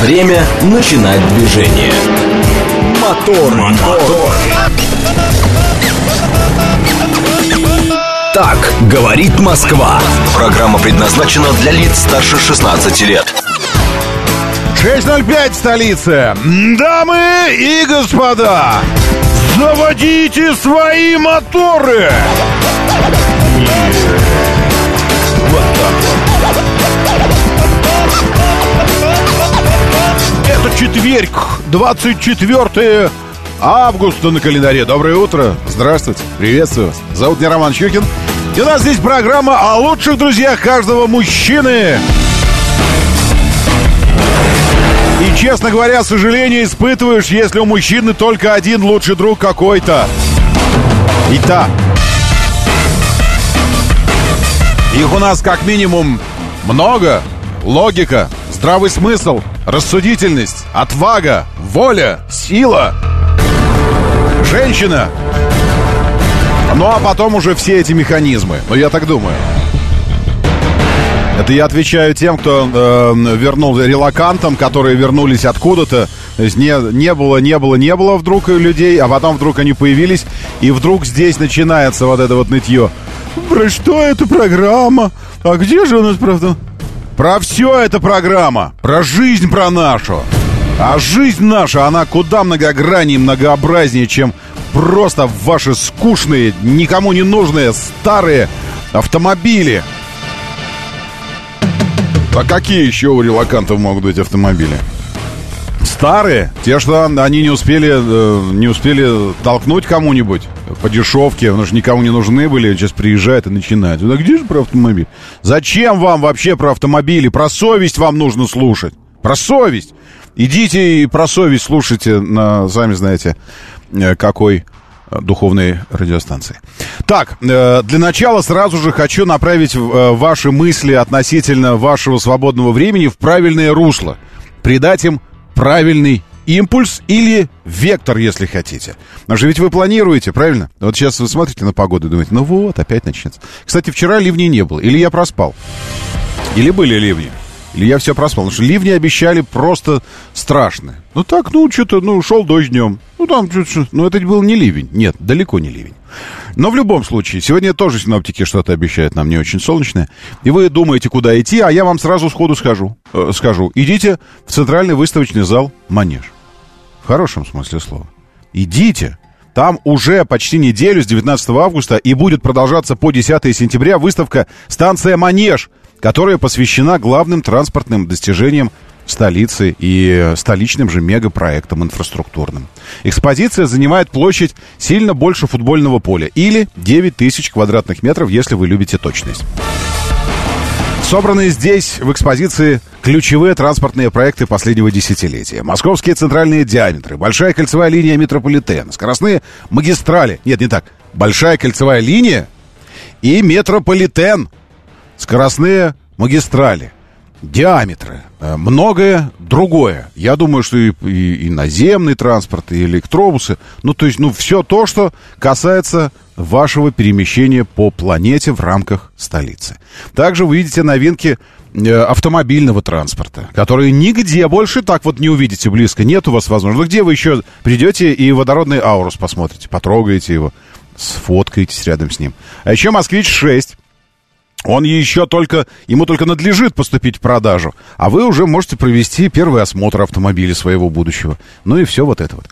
Время начинать движение. Мотор, мотор. Так говорит Москва. Программа предназначена для лиц старше 16 лет. 6.05 столица. Дамы и господа, заводите свои моторы. Вот Это четверг, 24 августа на календаре. Доброе утро. Здравствуйте. Приветствую вас. Зовут меня Роман Щукин. И у нас здесь программа о лучших друзьях каждого мужчины. И, честно говоря, сожаление испытываешь, если у мужчины только один лучший друг какой-то. И та. Их у нас как минимум много. Логика, здравый смысл, рассудительность, отвага, воля, сила, женщина. Ну а потом уже все эти механизмы. Ну я так думаю. Это я отвечаю тем, кто э, вернул релакантам, которые вернулись откуда-то. То есть не, не было, не было, не было вдруг людей, а потом вдруг они появились, и вдруг здесь начинается вот это вот нытье. Про что эта программа? А где же у нас правда? Про все эта программа. Про жизнь про нашу. А жизнь наша, она куда многограннее многообразнее, чем просто ваши скучные, никому не нужные старые автомобили. А какие еще у релакантов могут быть автомобили? Старые, те, что они не успели, э, не успели толкнуть кому-нибудь по дешевке, потому что никому не нужны были, сейчас приезжают и начинают. Да где же про автомобиль? Зачем вам вообще про автомобили? Про совесть вам нужно слушать. Про совесть. Идите и про совесть слушайте на, сами знаете, э, какой духовной радиостанции. Так, э, для начала сразу же хочу направить э, ваши мысли относительно вашего свободного времени в правильное русло. Придать им правильный импульс или вектор, если хотите. Но же ведь вы планируете, правильно? Вот сейчас вы смотрите на погоду и думаете, ну вот, опять начнется. Кстати, вчера ливней не было. Или я проспал. Или были ливни. Или я все проспал. Потому что ливни обещали просто страшные. Ну так, ну что-то, ну шел дождь днем. Ну там, ну это был не ливень. Нет, далеко не ливень. Но в любом случае, сегодня тоже синоптики что-то обещают нам не очень солнечное. И вы думаете, куда идти, а я вам сразу сходу скажу. Э, скажу. Идите в центральный выставочный зал «Манеж». В хорошем смысле слова. Идите. Там уже почти неделю с 19 августа и будет продолжаться по 10 сентября выставка «Станция Манеж», которая посвящена главным транспортным достижениям столицы и столичным же мегапроектам инфраструктурным. Экспозиция занимает площадь сильно больше футбольного поля или 9 тысяч квадратных метров, если вы любите точность. Собранные здесь в экспозиции ключевые транспортные проекты последнего десятилетия. Московские центральные диаметры, большая кольцевая линия метрополитена, скоростные магистрали. Нет, не так. Большая кольцевая линия и метрополитен. Скоростные магистрали диаметры, э, многое другое. Я думаю, что и, и, и наземный транспорт, и электробусы, ну, то есть, ну, все то, что касается вашего перемещения по планете в рамках столицы. Также вы видите новинки э, автомобильного транспорта, которые нигде больше так вот не увидите близко. Нет у вас возможности. Ну, где вы еще придете и водородный Аурус посмотрите, потрогаете его, сфоткаетесь рядом с ним. А еще «Москвич-6» Он еще только, ему только надлежит поступить в продажу, а вы уже можете провести первый осмотр автомобиля своего будущего. Ну и все вот это вот.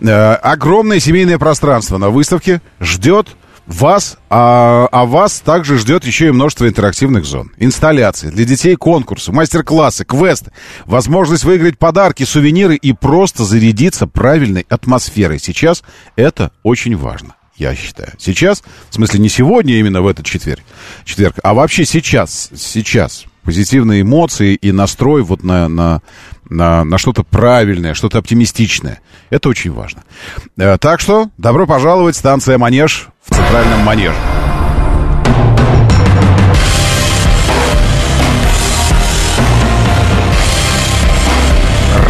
Э, огромное семейное пространство на выставке ждет вас, а, а вас также ждет еще и множество интерактивных зон. Инсталляции, для детей конкурсы, мастер-классы, квесты, возможность выиграть подарки, сувениры и просто зарядиться правильной атмосферой. Сейчас это очень важно я считаю. Сейчас, в смысле не сегодня, именно в этот четверг, четверг а вообще сейчас, сейчас позитивные эмоции и настрой вот на, на, на, на что-то правильное, что-то оптимистичное. Это очень важно. Э, так что добро пожаловать, станция Манеж в центральном Манеже.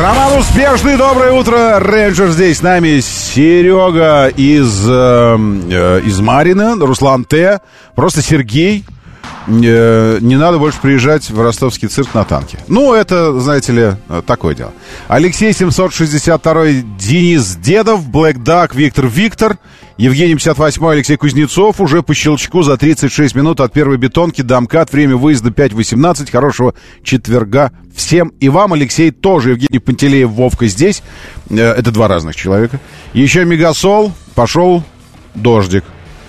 Роман Успешный, доброе утро. Рейнджер здесь с нами. Серега из, э, э, из Марина, Руслан Т. Просто Сергей. э, не надо больше приезжать в ростовский цирк на танке. Ну, это, знаете ли, э, такое дело. Алексей 762, Денис Дедов, Блэк Дак, Виктор Виктор, Евгений 58, Алексей Кузнецов. Уже по щелчку за 36 минут от первой бетонки Дамкат. Время выезда 5.18. Хорошего четверга всем. И вам, Алексей, тоже. Евгений Пантелеев, Вовка здесь. Э, это два разных человека. Еще Мегасол. Пошел дождик.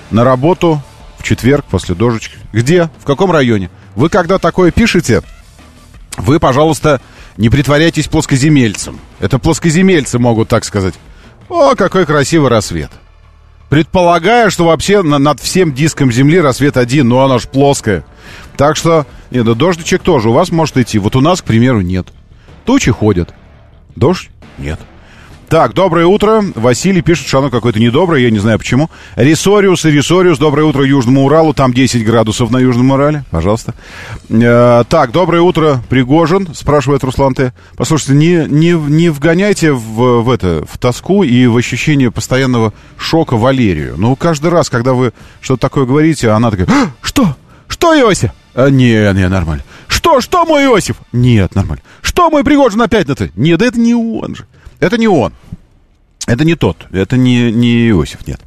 На работу в четверг после дождичка. Где? В каком районе? Вы когда такое пишете, вы, пожалуйста, не притворяйтесь плоскоземельцем. Это плоскоземельцы могут так сказать. О, какой красивый рассвет. Предполагая, что вообще на, над всем диском Земли рассвет один, но оно ж плоское. Так что, нет, да дождичек тоже у вас может идти. Вот у нас, к примеру, нет. Тучи ходят. Дождь? Нет. Так, доброе утро. Василий пишет, что оно какое-то недоброе, я не знаю почему. Ресориус и Ресориус, доброе утро Южному Уралу. Там 10 градусов на Южном Урале. Пожалуйста. Э, так, доброе утро, Пригожин, спрашивает Руслан Т. Послушайте, не, не, не вгоняйте в, в это, в тоску и в ощущение постоянного шока Валерию. Ну, каждый раз, когда вы что-то такое говорите, она такая, «А, что? Что, Иосиф? А, не, не, нормально. Что, что мой Иосиф? Нет, нормально. Что мой Пригожин опять на ты? Нет, это не он же. Это не он. Это не тот. Это не, не Иосиф, нет.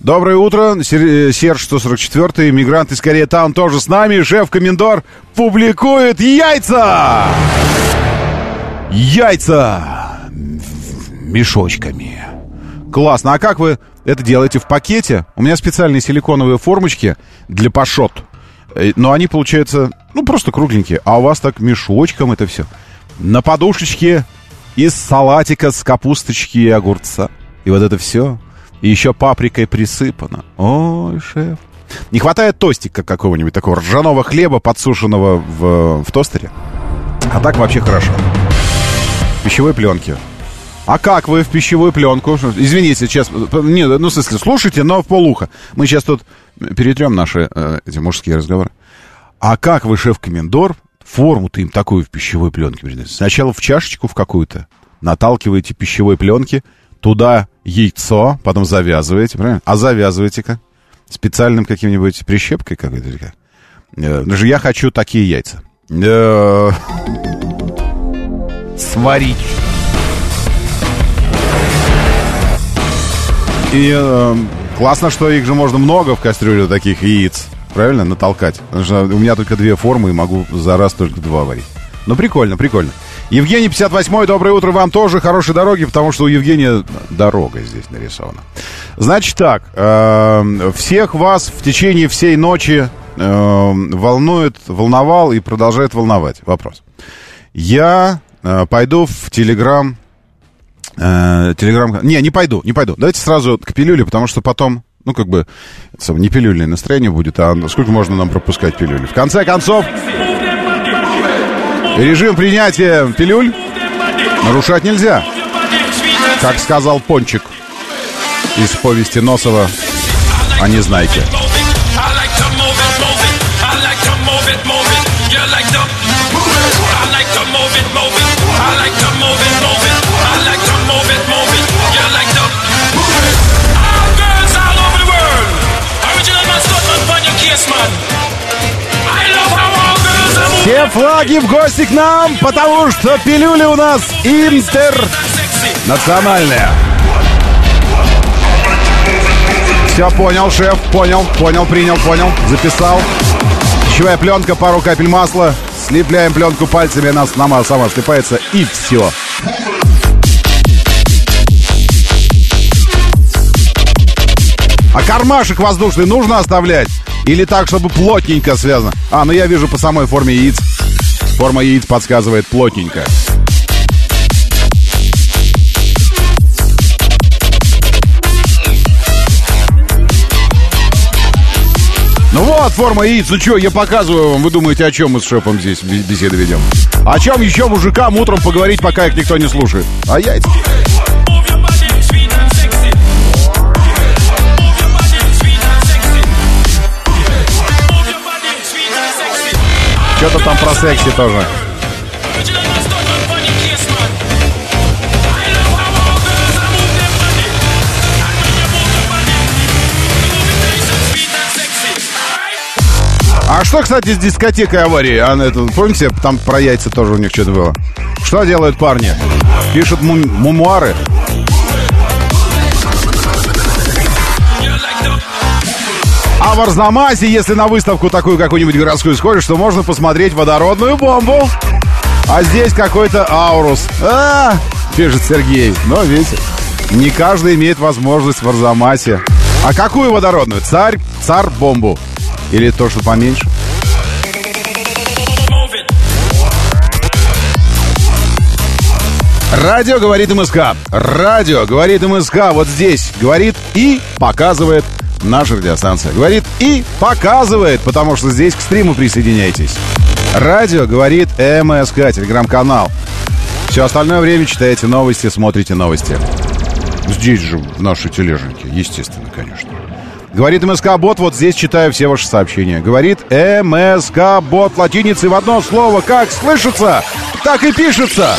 Доброе утро. Серж 144, мигрант из Корея Таун тоже с нами. Шеф-комендор публикует яйца! Яйца мешочками. Классно. А как вы это делаете в пакете? У меня специальные силиконовые формочки для пашот. Э, но они получаются, ну, просто кругленькие. А у вас так мешочком это все. На подушечке из салатика с капусточки и огурца. И вот это все. И еще паприкой присыпано. Ой, шеф. Не хватает тостика какого-нибудь такого ржаного хлеба, подсушенного в, в тостере. А так вообще хорошо. Пищевой пленки. А как вы в пищевую пленку? Извините, сейчас... Не, ну, в смысле, слушайте, но в полуха. Мы сейчас тут перетрем наши э, эти мужские разговоры. А как вы, шеф-комендор, форму-то им такую в пищевой пленке Сначала в чашечку в какую-то наталкиваете пищевой пленки, туда яйцо, потом завязываете, правильно? А завязываете-ка специальным каким-нибудь прищепкой какой-то или как? Э, даже я хочу такие яйца. Э, сварить. И э, классно, что их же можно много в кастрюле таких яиц правильно, натолкать. Потому что у меня только две формы, и могу за раз только два варить. Ну, прикольно, прикольно. Евгений 58 доброе утро вам тоже, хорошей дороги, потому что у Евгения дорога здесь нарисована. Значит так, э, всех вас в течение всей ночи э, волнует, волновал и продолжает волновать вопрос. Я э, пойду в Телеграм, э, Телеграм, не, не пойду, не пойду. Давайте сразу к пилюле, потому что потом ну, как бы, не пилюльное настроение будет, а сколько можно нам пропускать пилюли? В конце концов, режим принятия пилюль нарушать нельзя. Как сказал Пончик из повести Носова о Незнайке. Все флаги в гости к нам, потому что пилюли у нас интернациональные. Все, понял, шеф, понял, понял, принял, понял, записал. Пищевая пленка, пару капель масла. Слепляем пленку пальцами, она сама, сама слепается, и все. А кармашек воздушный нужно оставлять? Или так, чтобы плотненько связано? А, ну я вижу по самой форме яиц. Форма яиц подсказывает плотненько. Ну вот, форма яиц. Ну что, я показываю вам. Вы думаете, о чем мы с шефом здесь беседу ведем? О чем еще мужикам утром поговорить, пока их никто не слушает? А яйца. Что-то там про секси тоже. А что, кстати, с дискотекой аварии? А, это, помните, там про яйца тоже у них что-то было. Что делают парни? Пишут мум- мемуары. В Арзамасе, если на выставку такую какую-нибудь городскую сходишь, то можно посмотреть водородную бомбу. А здесь какой-то аурус. А, пишет Сергей. Но видите, не каждый имеет возможность в Арзамасе. А какую водородную? Царь, царь бомбу. Или то, что поменьше? Радио говорит МСК. Радио говорит МСК. Вот здесь говорит и показывает наша радиостанция. Говорит и показывает, потому что здесь к стриму присоединяйтесь. Радио говорит МСК, телеграм-канал. Все остальное время читаете новости, смотрите новости. Здесь же, в нашей тележеньке, естественно, конечно. Говорит МСК-бот, вот здесь читаю все ваши сообщения. Говорит МСК-бот латиницей в одно слово. Как слышится, так и пишется.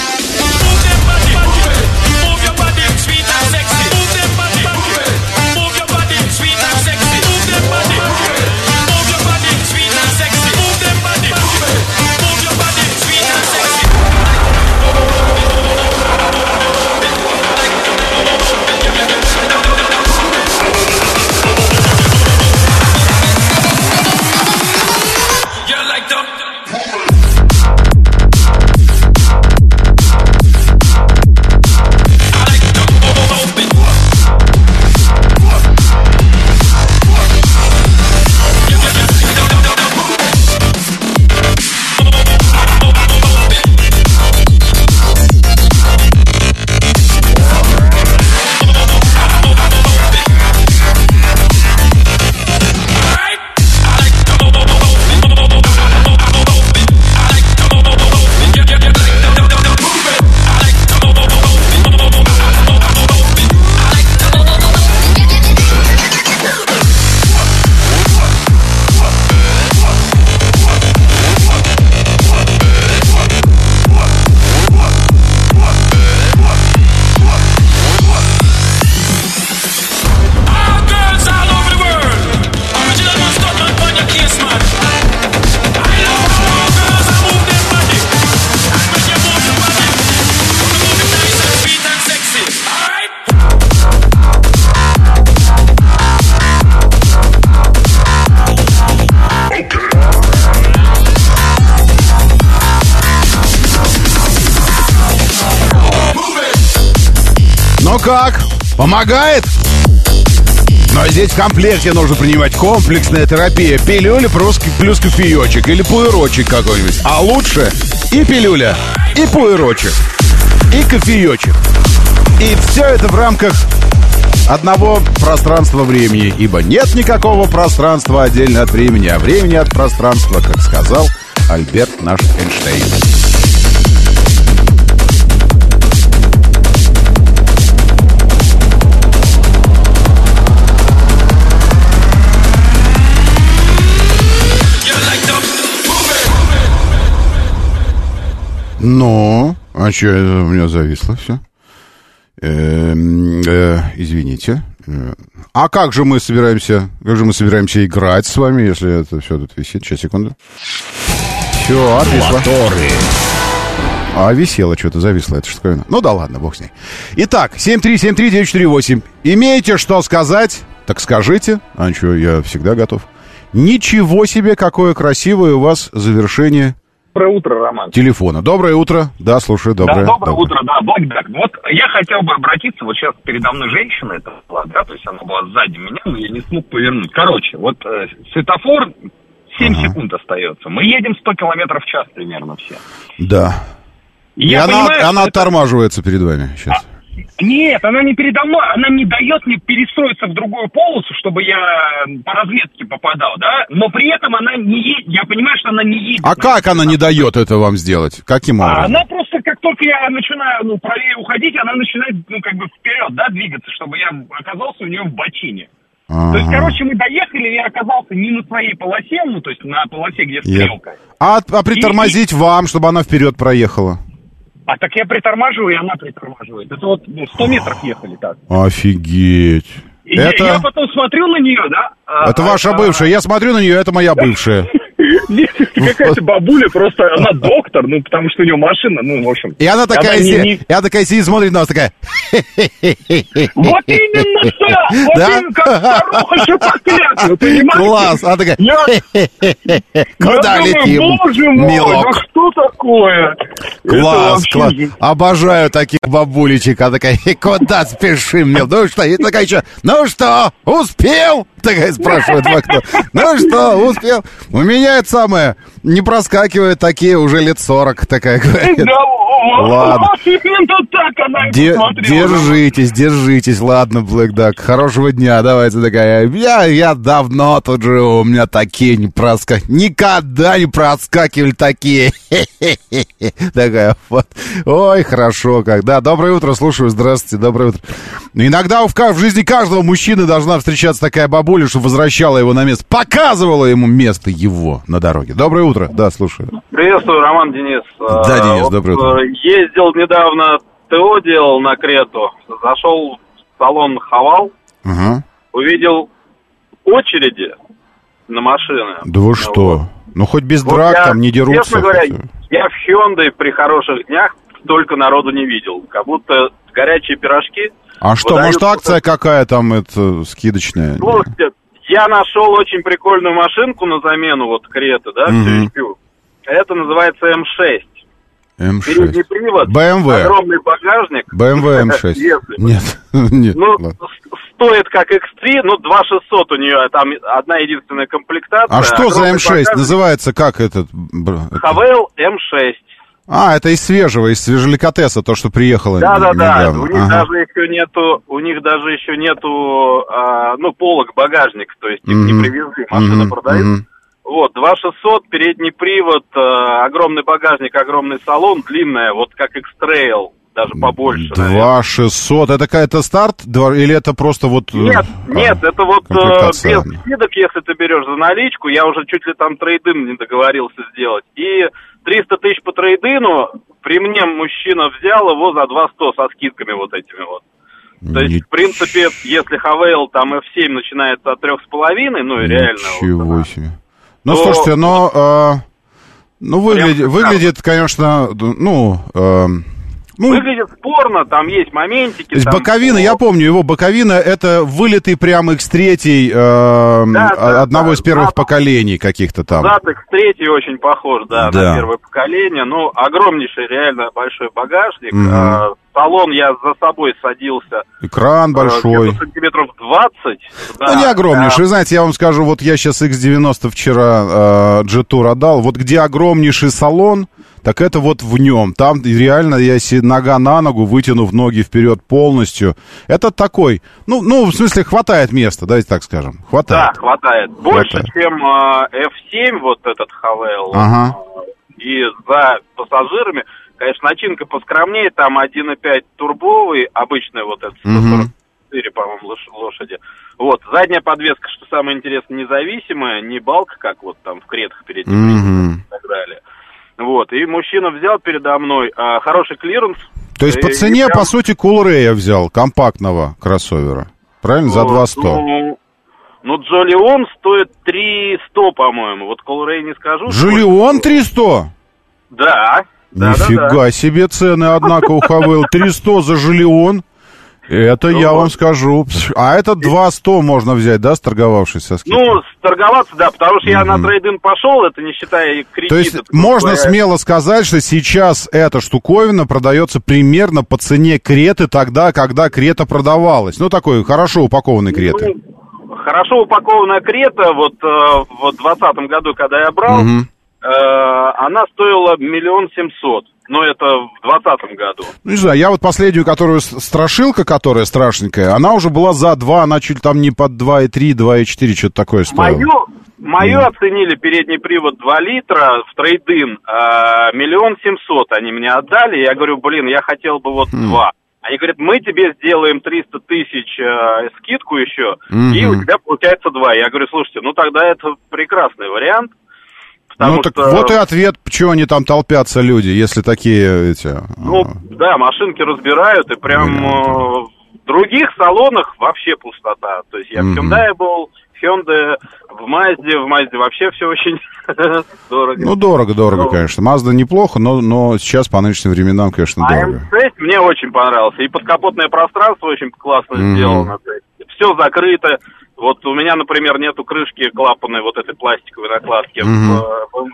Как? Помогает? Но здесь в комплекте нужно принимать комплексная терапия. Пилюля плюс, плюс кофеечек или пуэрочек какой-нибудь. А лучше и пилюля, и пуэрочек, и кофеечек. И все это в рамках одного пространства-времени. Ибо нет никакого пространства отдельно от времени, а времени от пространства, как сказал Альберт наш Эйнштейн. Ну, а что это у меня зависло все? Э, э, извините. Э, а как же мы собираемся, как же мы собираемся играть с вами, если это все тут висит? Сейчас, секунду. Все, отвисло. Моторы. А висело что-то, зависло. Это такое? Ну да ладно, бог с ней. Итак, 7373948. Имеете что сказать? Так скажите. А что, я всегда готов. Ничего себе, какое красивое у вас завершение Доброе утро, Роман. Телефона. Доброе утро. Да, слушаю, доброе. Да, доброе, доброе. утро, да, Богдан. Вот я хотел бы обратиться, вот сейчас передо мной женщина это была, да, то есть она была сзади меня, но я не смог повернуть. Короче, вот э, светофор 7 ага. секунд остается. Мы едем 100 километров в час примерно все. Да. И, И она, понимаю, она оттормаживается это... перед вами сейчас. А, нет, она не передо мной, она не дает мне перестроиться в другую полосу, чтобы я по разведке попадал, да? Но при этом она не едет, я понимаю, что она не едет. А как она не дает это вам сделать? Каким а образом? Она просто, как только я начинаю, ну, правее уходить, она начинает, ну, как бы вперед, да, двигаться, чтобы я оказался у нее в бочине. Ага. То есть, короче, мы доехали, я оказался не на своей полосе, ну, то есть на полосе, где стрелка. Я... А, а притормозить и, вам, чтобы она вперед проехала? А так я притормаживаю, и она притормаживает. Это вот 100 метров ехали так. Офигеть. И это... Я, я потом смотрю на нее, да? А, это а, ваша а, бывшая. Я смотрю на нее, это моя бывшая. Нет, какая-то бабуля, просто она доктор, ну, потому что у нее машина, ну, в общем. И она такая, Она не- и она такая сидит, смотрит на нас, такая... Вот именно так! Вот Да? именно как старуха шапокляк, понимаете? Класс! Она такая... Я, Куда я думаю, летим, боже мой, милок? да что такое? Класс, класс. Обожаю таких бабулечек. Она такая, «И куда спешим, мил? Ну что? И такая еще, ну что, успел? Такая спрашивает в окно. Ну что, успел? У меня это самое, не проскакивают такие уже лет 40, такая говорит. Да, Ладно. именно так она Де- держитесь, держитесь, ладно, Блэк Дак. Хорошего дня, давайте такая. Я, я давно тут живу, у меня такие не проскакивали. Никогда не проскакивали такие. Такая вот. Ой, хорошо как. Да, доброе утро, слушаю, здравствуйте, доброе утро. Иногда в, в жизни каждого мужчины должна встречаться такая бабуля, что возвращала его на место, показывала ему место его на дороге. Доброе утро, да, слушаю. Приветствую, Роман Денис. Да, Э, Денис, вот, доброе утро. э, Ездил недавно, ТО делал на Крету. Зашел в салон Хавал, Ага. увидел очереди на машины. Да вы что? Ну хоть без Вот драк я, там не дерутся. Честно говоря, хотя. я в Hyundai при хороших днях столько народу не видел. Как будто горячие пирожки. А что, может акция какая там, это, скидочная? Слушайте, я нашел очень прикольную машинку на замену вот Креты, да, всю Это называется М6. Передний М6. привод, BMW. огромный багажник. BMW M6. Если. Нет, нет. Ну, стоит как X3, ну, 2600 у нее, там одна единственная комплектация. А что за огромный М6? багажник. Называется как этот? Хавейл М6. А, это из свежего, из свежеликотеса, то, что приехало Да, да, да. У них Ага. даже еще нету, у них даже еще нету, а, ну, полок багажник, то есть их не Мгм. привезли, машина Мгм, продают. мгм. Вот, 2600, передний привод, а, огромный багажник, огромный салон, длинная, вот как X-Trail, даже побольше. наверное. 2 600. Это какая-то старт? Или это просто вот... э, Нет, а, нет, это вот э, без скидок, если ты берешь за наличку, я уже чуть ли там трейдин не договорился сделать. И 300 тысяч по трейдину при мне мужчина взял его за 200 со скидками вот этими вот. То есть, Ни- в принципе, если Хавейл там F7 начинается от трех с половиной, ну и реально. Ничего вот, себе. Ну, то- слушайте, но... а, ну, выглядит, выглядит, конечно, ну... а, ну, Выглядит спорно, там есть моментики. То есть там, боковина, я помню, его боковина это вылитый прям X3 э, Да, да, одного да, из первых зад- поколений каких-то там. Зад X3 очень похож, да, Да. на первое поколение. Ну, огромнейший реально большой багажник. Мгм. Салон я за собой садился. Экран э, большой. сантиметров 20. да. Ну, не огромнейший. Вы знаете, я вам скажу, вот я сейчас X90 вчера э, G-Tour отдал. Вот где огромнейший салон, так это вот в нем. Там реально, я си- нога на ногу, вытянув ноги вперед полностью. Это такой, ну, ну, в смысле, хватает места, давайте так скажем. Да, Хватает. хватает. Больше, Хватает. чем а, F7, вот этот Хавел. Ага. И за пассажирами, конечно, начинка поскромнее, там 1.5 турбовый, обычный вот этот, Мгм. 144, по-моему, лош- лошади. Вот, задняя подвеска, что самое интересное, независимая, не балка, как вот там в кретах перед ним и так далее. Вот, и мужчина взял передо мной а, хороший клиренс. То есть по И- и цене, прям, по сути, Coolray я взял, компактного кроссовера. Правильно? За ну, 200. Ну, ну, Jolion стоит 300, по-моему. Вот Coolray не скажу. Сколько. 300? Да. Да, Нифига да, да. себе цены, однако, у Haval. 300 за Jolion. Это Ну я вам скажу. А это 200 можно взять, да, сторговавшись со скидкой? Ну, торговаться, да, потому что я на Мгм. трейдинг пошел, это не считая кредита. То есть можно говоря. смело сказать, что сейчас эта штуковина продается примерно по цене Креты тогда, когда Крета продавалась. Ну, такой хорошо упакованной Креты. Ну, хорошо упакованная крета, вот э, в двадцатом году, когда я брал, Мгм. Э, она стоила миллион семьсот. Но это в двадцатом году. Ну, не знаю, я вот последнюю, которую страшилка, которая страшненькая, она уже была за 2, она чуть там не под 2,3, 2,4, что-то такое стоила. Мою, мою оценили передний привод 2 литра в трейдин э, миллион семьсот они мне отдали. Я говорю, блин, я хотел бы вот Хм. два. Они говорят, мы тебе сделаем 300 тысяч э, скидку еще, и Мгм. у тебя получается два. Я говорю, слушайте, ну тогда это прекрасный вариант. Потому ну, так что, вот и ответ, что они там толпятся люди, если такие эти... Ну, а, да, машинки разбирают, и прям Варианты. э, в других салонах вообще пустота. То есть я в Мгм. Hyundai был, Hyundai, в Мазде, в Мазде вообще все очень дорого. Ну, дорого, дорого, Ну. конечно. Мазда неплохо, но, но сейчас по нынешним временам, конечно, А дорого. М6 мне очень понравился. И подкапотное пространство очень классно Мгм. сделано. Все закрыто. Вот у меня, например, нету крышки клапанной вот этой пластиковой накладки. Мгм. В,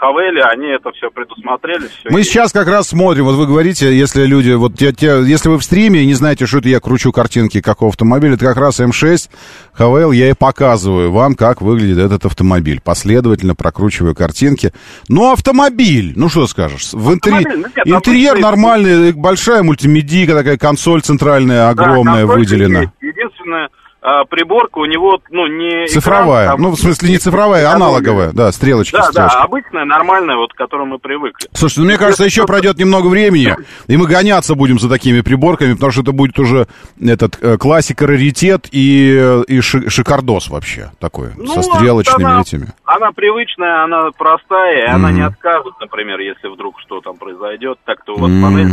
Хавеле они это все предусмотрели. всё Мы есть. сейчас как раз смотрим, вот вы говорите, если люди, вот те, те- если вы в стриме и не знаете, что это я кручу картинки какого автомобиля, это как раз М6, ХВЛ, я и показываю вам, как выглядит этот автомобиль. Последовательно прокручиваю картинки. Ну, автомобиль, ну что скажешь, в интерьер, Автомобиль, ну, нет, интерьер обычный- нормальный, большая мультимедийка, такая консоль центральная, Да, огромная, консолька выделена. есть. Единственное, а, приборка у него, ну, не Цифровая, экран, там- ну, в смысле, не цифровая, а аналоговая, да, стрелочки, Да, стрелочки. да, обычная, нормальная, вот к которой мы привыкли. Слушайте, ну, мне кажется, еще пройдет немного времени, и мы гоняться будем за такими приборками, потому что это будет уже этот э, классика, раритет и, и ши- шикардос вообще такой, Ну, со стрелочными она, этими. Она привычная, она простая, и она не откажет, например, если вдруг что там произойдет, так-то у вас панель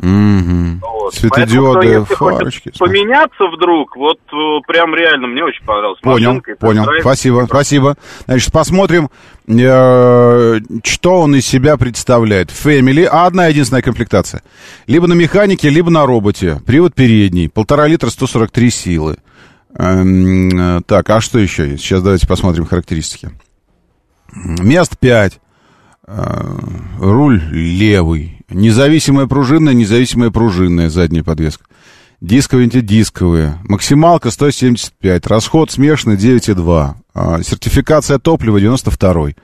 Мгм. Вот. Светодиоды, Поэтому, если фарочки. поменяться вдруг, вот э, прям реально мне очень понравилось. Понял, Машинка, понял. Спасибо, спасибо. Значит, посмотрим, э, что он из себя представляет. Family, а одна единственная комплектация. Либо на механике, либо на роботе. Привод передний, полтора литра, 143 силы. Эм, э, так, а что еще есть? Сейчас давайте посмотрим характеристики. Мест 5. Руль левый. Независимая пружинная, независимая пружинная задняя подвеска. Дисковые, антидисковые. Максималка 175. Расход смешанный 9,2. А, сертификация топлива 92.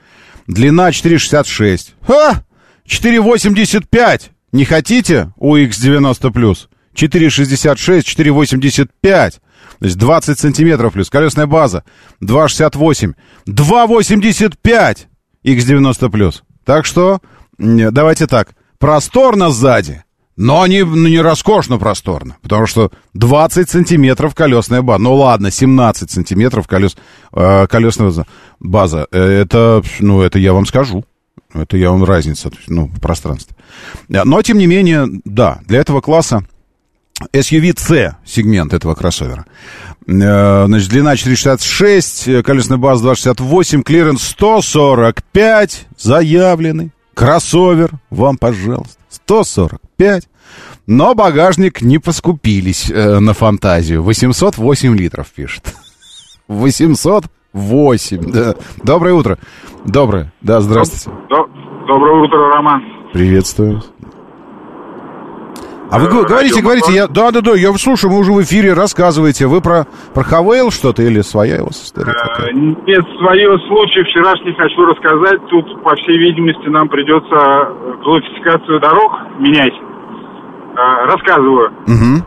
Длина 4,66. Ха! 4,85. Не хотите? UX90 плюс. 4,66, 4,85. То есть 20 сантиметров плюс. Колесная база 2,68. 2,85. X90 плюс. Так что, давайте так. Просторно сзади, но не, ну, не роскошно просторно. Потому что 20 сантиметров колесная база. Ну ладно, 17 сантиметров колес, э, колесная база-. Э, Это, ну, это я вам скажу. Это я вам разница, ну, в пространстве. Э, Но, тем не менее, да, для этого класса SUV-C сегмент этого кроссовера. Э, Значит, длина 466, э, колесная база 268, клиренс 145, заявленный. Кроссовер, вам, пожалуйста, 145. Но багажник не поскупились э, на фантазию. 808 литров пишет. 808, да. Доброе утро. Доброе. Да, здравствуйте. Доброе утро, Роман. Приветствую. А вы го- говорите, говорите, я, да, да, да, я слушаю, мы уже в эфире рассказываете. Вы про, про Хавейл что-то или своя вас история Э, какая? Нет, свое случай вчерашний хочу рассказать. Тут, по всей видимости, нам придется э, классификацию дорог менять. Э, Рассказываю. Мгм.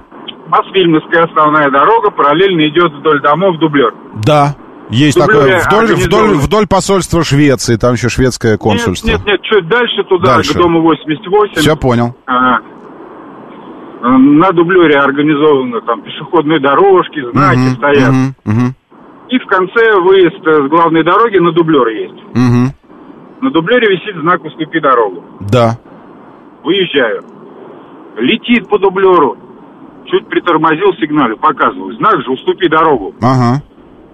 Мосфильмовская основная дорога параллельно идет вдоль домов дублер. Да, есть такое. Вдоль, вдоль, вдоль посольства Швеции, там еще шведское консульство. Нет, нет, нет, чуть дальше туда, Дальше. к дому 88. Все понял. А, э, на дублере организованы там пешеходные дорожки, знаки Мгм, стоят. мгм, мгм, И в конце выезд э, с главной дороги на дублер есть. мгм. На дублере висит знак «Уступи дорогу». Да. Выезжаю. Летит по дублеру. Чуть притормозил, сигналю, показываю. Знак же «Уступи дорогу». Ага.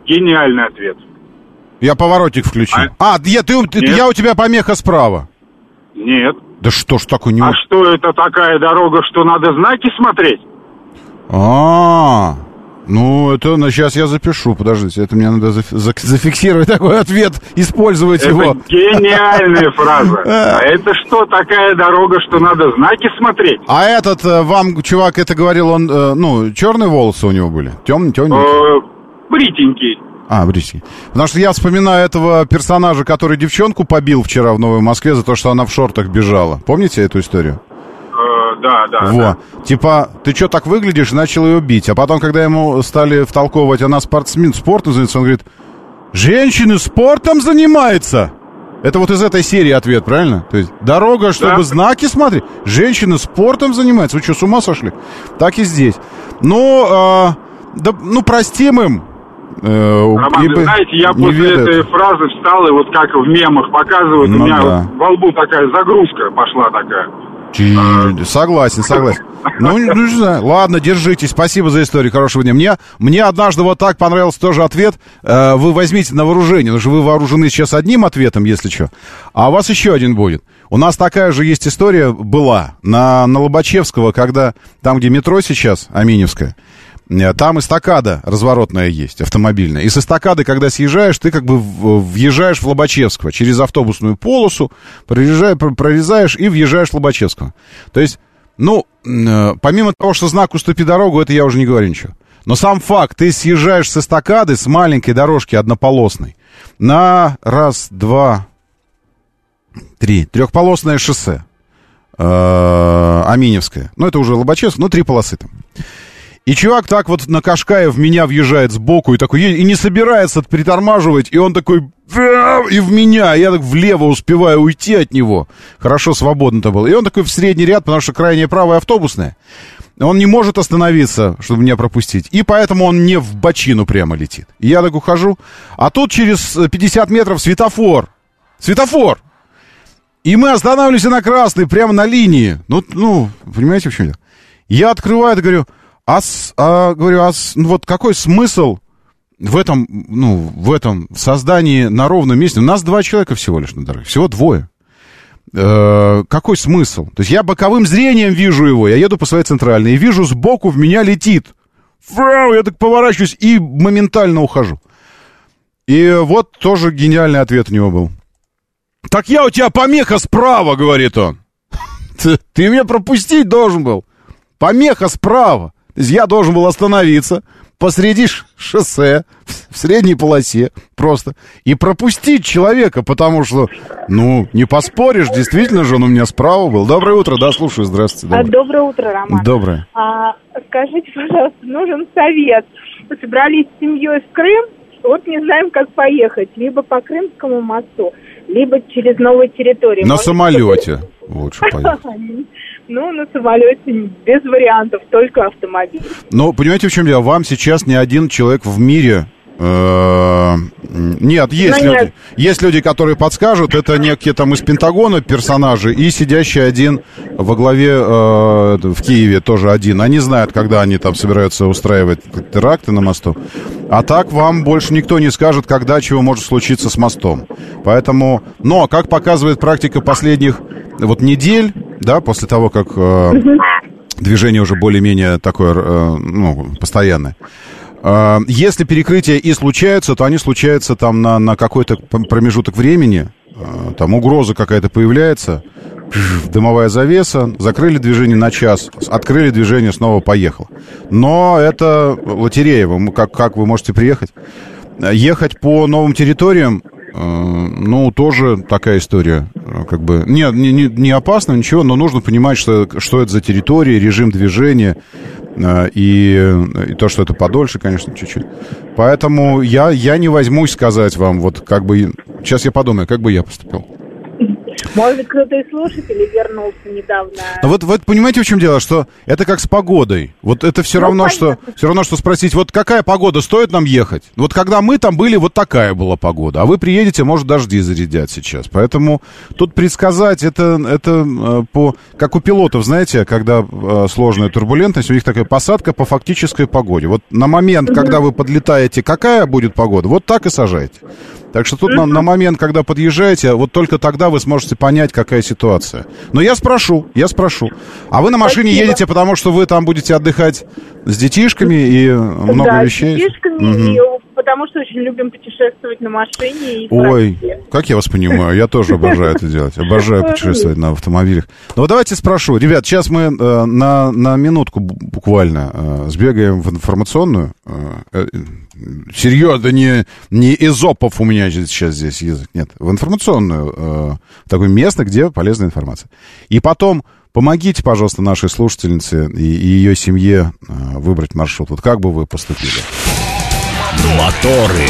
Гениальный ответ. Я поворотник включу. А, я, ты, ты- я у тебя помеха справа. Нет. Да что ж такое не... А что это такая дорога, что надо знаки смотреть? А, ну это, ну, сейчас я запишу, подождите, это мне надо зак- зафиксировать такой ответ, использовать Это его. гениальная фраза. А это что такая дорога, что надо знаки смотреть? А этот, э, вам чувак это говорил, он, э, ну, черные волосы у него были? Темные, темные? Э, Бритенький. А, бритский. Потому что я вспоминаю этого персонажа, который девчонку побил вчера в Новой Москве за то, что она в шортах бежала. Помните эту историю? Э, Да, да. Во. да. Типа, ты что так выглядишь, и начал ее бить. А потом, когда ему стали втолковывать, она спортсмен, спортом занимается, он говорит, женщины спортом занимаются. Это вот из этой серии ответ, правильно? То есть дорога, чтобы Да. знаки смотреть. Женщины спортом занимаются. Вы что, с ума сошли? Так и здесь. Ну, а, да, ну простим им. Э, Роман, вы знаете, я после ведают. этой фразы встал, и вот как в мемах показывают, Ну у меня да. вот во лбу такая загрузка пошла такая. Чи- Согласен, согласен. Ну, не ну, не знаю. Ладно, держитесь. Спасибо за историю. Хорошего дня. Мне, мне однажды вот так понравился тоже ответ. Э, Вы возьмите на вооружение, потому что вы вооружены сейчас одним ответом, если что. А у вас еще один будет. У нас такая же есть история была на, на Лобачевского, когда там, где метро сейчас, Аминевская, там эстакада разворотная есть, автомобильная. И с эстакады, когда съезжаешь, ты как бы въезжаешь в Лобачевского через автобусную полосу, прорезаешь, и въезжаешь в Лобачевского. То есть, ну, э, помимо того, что знак «Уступи дорогу», это я уже не говорю ничего. Но сам факт, ты съезжаешь с эстакады, с маленькой дорожки однополосной, на раз, два, три, трехполосное шоссе, э, Аминевское. Ну, это уже Лобачевск, ну, три полосы там. И чувак так вот на Кашкая в меня въезжает сбоку и такой, и не собирается притормаживать, и он такой, и в меня, я так влево успеваю уйти от него. Хорошо, свободно-то было. И он такой в средний ряд, потому что крайняя правая автобусная. Он не может остановиться, чтобы меня пропустить. И поэтому он не в бочину прямо летит. И я так ухожу. А тут через э, 50 метров светофор. Светофор! И мы останавливаемся на красный, прямо на линии. Ну, ну понимаете, в чем дело? Я открываю и говорю, а, с- а, говорю, а с- ну, вот какой смысл в этом, ну, в этом создании на ровном месте? У нас два человека всего лишь на дороге, всего двое. Э, какой смысл? То есть я боковым зрением вижу его, я еду по своей центральной, и вижу сбоку в меня летит. Фрау, я так поворачиваюсь и моментально ухожу. И вот тоже гениальный ответ у него был. Так я у тебя помеха справа, говорит он. Ты, ты меня пропустить должен был. Помеха справа. То есть я должен был остановиться посреди шоссе, в средней полосе просто, и пропустить человека, потому что, ну, не поспоришь, действительно же он у меня справа был. Доброе утро, да, слушаю, здравствуйте. А, Доброе. Доброе утро, Роман. Доброе. А, скажите, пожалуйста, нужен совет. Собрались с семьей в Крым, вот не знаем, как поехать. Либо по Крымскому мосту, либо через новые территории. На Может, самолете лучше поехать. Ну, на самолете без вариантов, только автомобиль. Но понимаете, в чем дело? Вам сейчас ни один человек в мире... э, Нет, есть Ну, люди. нет. Есть люди, которые подскажут. Это некие там из Пентагона персонажи и сидящий один во главе э, в Киеве тоже один. Они знают, когда они там собираются устраивать теракты на мосту. А так вам больше никто не скажет, когда чего может случиться с мостом. Поэтому, но как показывает практика последних вот недель, да, после того, как э, движение уже более-менее такое, э, ну, постоянное. Э, Если перекрытия и случаются, то они случаются там на, на какой-то промежуток времени, Э, там угроза какая-то появляется, дымовая завеса, закрыли движение на час, открыли движение, снова поехал. Но это лотерея, вы как, как вы можете приехать? Э, Ехать по новым территориям, э, ну, тоже такая история, как бы, не, не, не- опасно, ничего, но нужно понимать, что, что это за территория, режим движения, э, и, и то, что это подольше, конечно, чуть-чуть. Поэтому я, я не возьмусь сказать вам, вот как бы, сейчас я подумаю, как бы я поступил. Может быть, кто-то из слушателей вернулся недавно. Но вот, вот понимаете, в чем дело, что это как с погодой. Вот это все Ну, равно, что понятно. все равно, что спросить, вот какая погода стоит нам ехать? Вот когда мы там были, вот такая была погода, а вы приедете, может дожди зарядят сейчас. Поэтому тут предсказать это это э, по как у пилотов, знаете, когда э, сложная турбулентность, у них такая посадка по фактической погоде. Вот на момент, когда вы подлетаете, какая будет погода, вот так и сажайте. Так что тут на, на момент, когда подъезжаете, вот только тогда вы сможете понять, какая ситуация. Но я спрошу, я спрошу. А вы на машине Спасибо. едете, потому что вы там будете отдыхать с детишками и много да, вещей? с детишками, Мгм. и потому что очень любим путешествовать на машине. И Ой, как я вас понимаю, я тоже обожаю это делать. Обожаю путешествовать на автомобилях. Ну вот давайте спрошу. Ребят, сейчас мы э, на, на минутку бу- буквально э, сбегаем в информационную. Э, э, серьезно, не, не изопов у меня сейчас здесь язык. Нет, в информационную, э, такое место, где полезная информация. И потом помогите, пожалуйста, нашей слушательнице и, и ее семье э, выбрать маршрут. Вот как бы вы поступили? Моторы.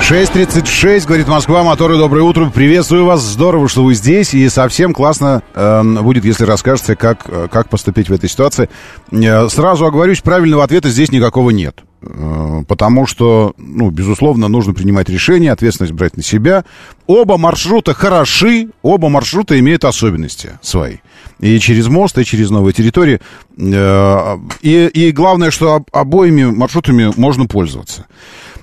6.36, говорит Москва, моторы, доброе утро, приветствую вас, здорово, что вы здесь, и совсем классно э, будет, если расскажете, как, э, как поступить в этой ситуации. Э, сразу оговорюсь, правильного ответа здесь никакого нет. Э, потому что, ну, безусловно, нужно принимать решения, ответственность брать на себя. Оба маршрута хороши, оба маршрута имеют особенности свои. И через мост, и через новые территории. Э, и, и главное, что обоими маршрутами можно пользоваться.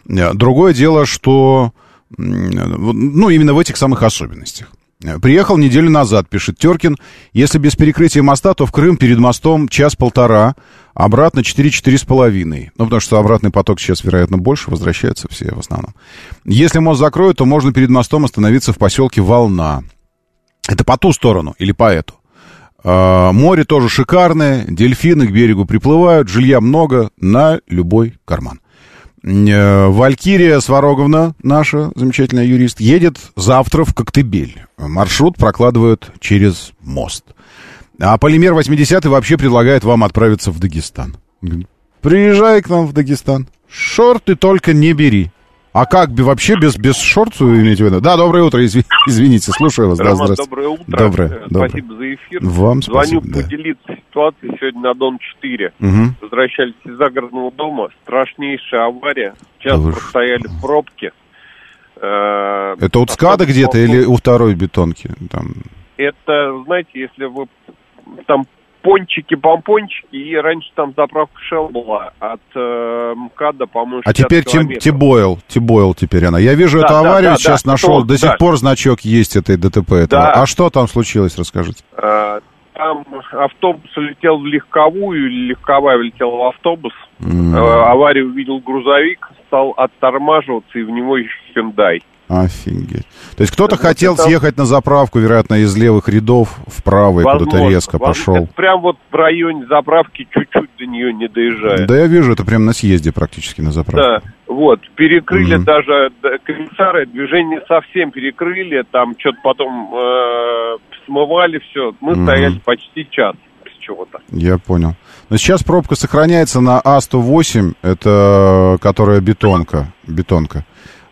Э, другое дело, что, ну, именно в этих самых особенностях. Приехал неделю назад, пишет Теркин. Если без перекрытия моста, то в Крым перед мостом час-полтора, обратно 4-4,5. Ну, потому что обратный поток сейчас, вероятно, больше, возвращаются все в основном. Если мост закроют, то можно перед мостом остановиться в поселке Волна. Это по ту сторону или по эту. А, море тоже шикарное, дельфины к берегу приплывают, жилья много на любой карман. Э, Валькирия Свароговна, наша замечательная юрист, едет завтра в Коктебель. Маршрут прокладывают через мост. А Полимер 80 вообще предлагает вам отправиться в Дагестан. Приезжай к нам в Дагестан. Шорты только не бери. А как вообще без, без шорт имеете в виду? Да, доброе утро, изв... извините, слушаю вас. Роман, да, доброе утро. Доброе, Э, доброе. Спасибо за эфир. Вам Звоню спасибо, да. поделиться ситуацией сегодня на Дом 4. Мгм. Возвращались из загородного дома. Страшнейшая авария. Час Да простояли в пробке. Э, Это у ЦКАДа где-то или у второй бетонки? Там... Это, знаете, если вы там пончики-помпончики, и раньше там заправка Shell была от э, МКАДа, по-моему, А 60 теперь. Тибойл, Тибойл теперь она. Я вижу Да, эту да, аварию, да, сейчас да, нашел, что- до сих да. пор значок есть этой ДТП этого. Да. А что там случилось, расскажите? Э, Там автобус улетел в легковую, или легковая влетела в автобус. Э, Аварию увидел грузовик, стал оттормаживаться, и в него еще Hyundai. Офигеть. То есть кто-то Вот хотел это- съехать на заправку, вероятно, из левых рядов вправо и куда-то резко пошел. Это прям вот в районе заправки чуть-чуть до нее не доезжает. Да я вижу, это прям на съезде практически на заправке. Да, вот, перекрыли Мгм. даже да, комиссары, движение совсем перекрыли, там что-то потом э, смывали все. Мы Мгм. стояли почти час с чего-то. Я понял. Но сейчас пробка сохраняется на А108, это которая бетонка, бетонка.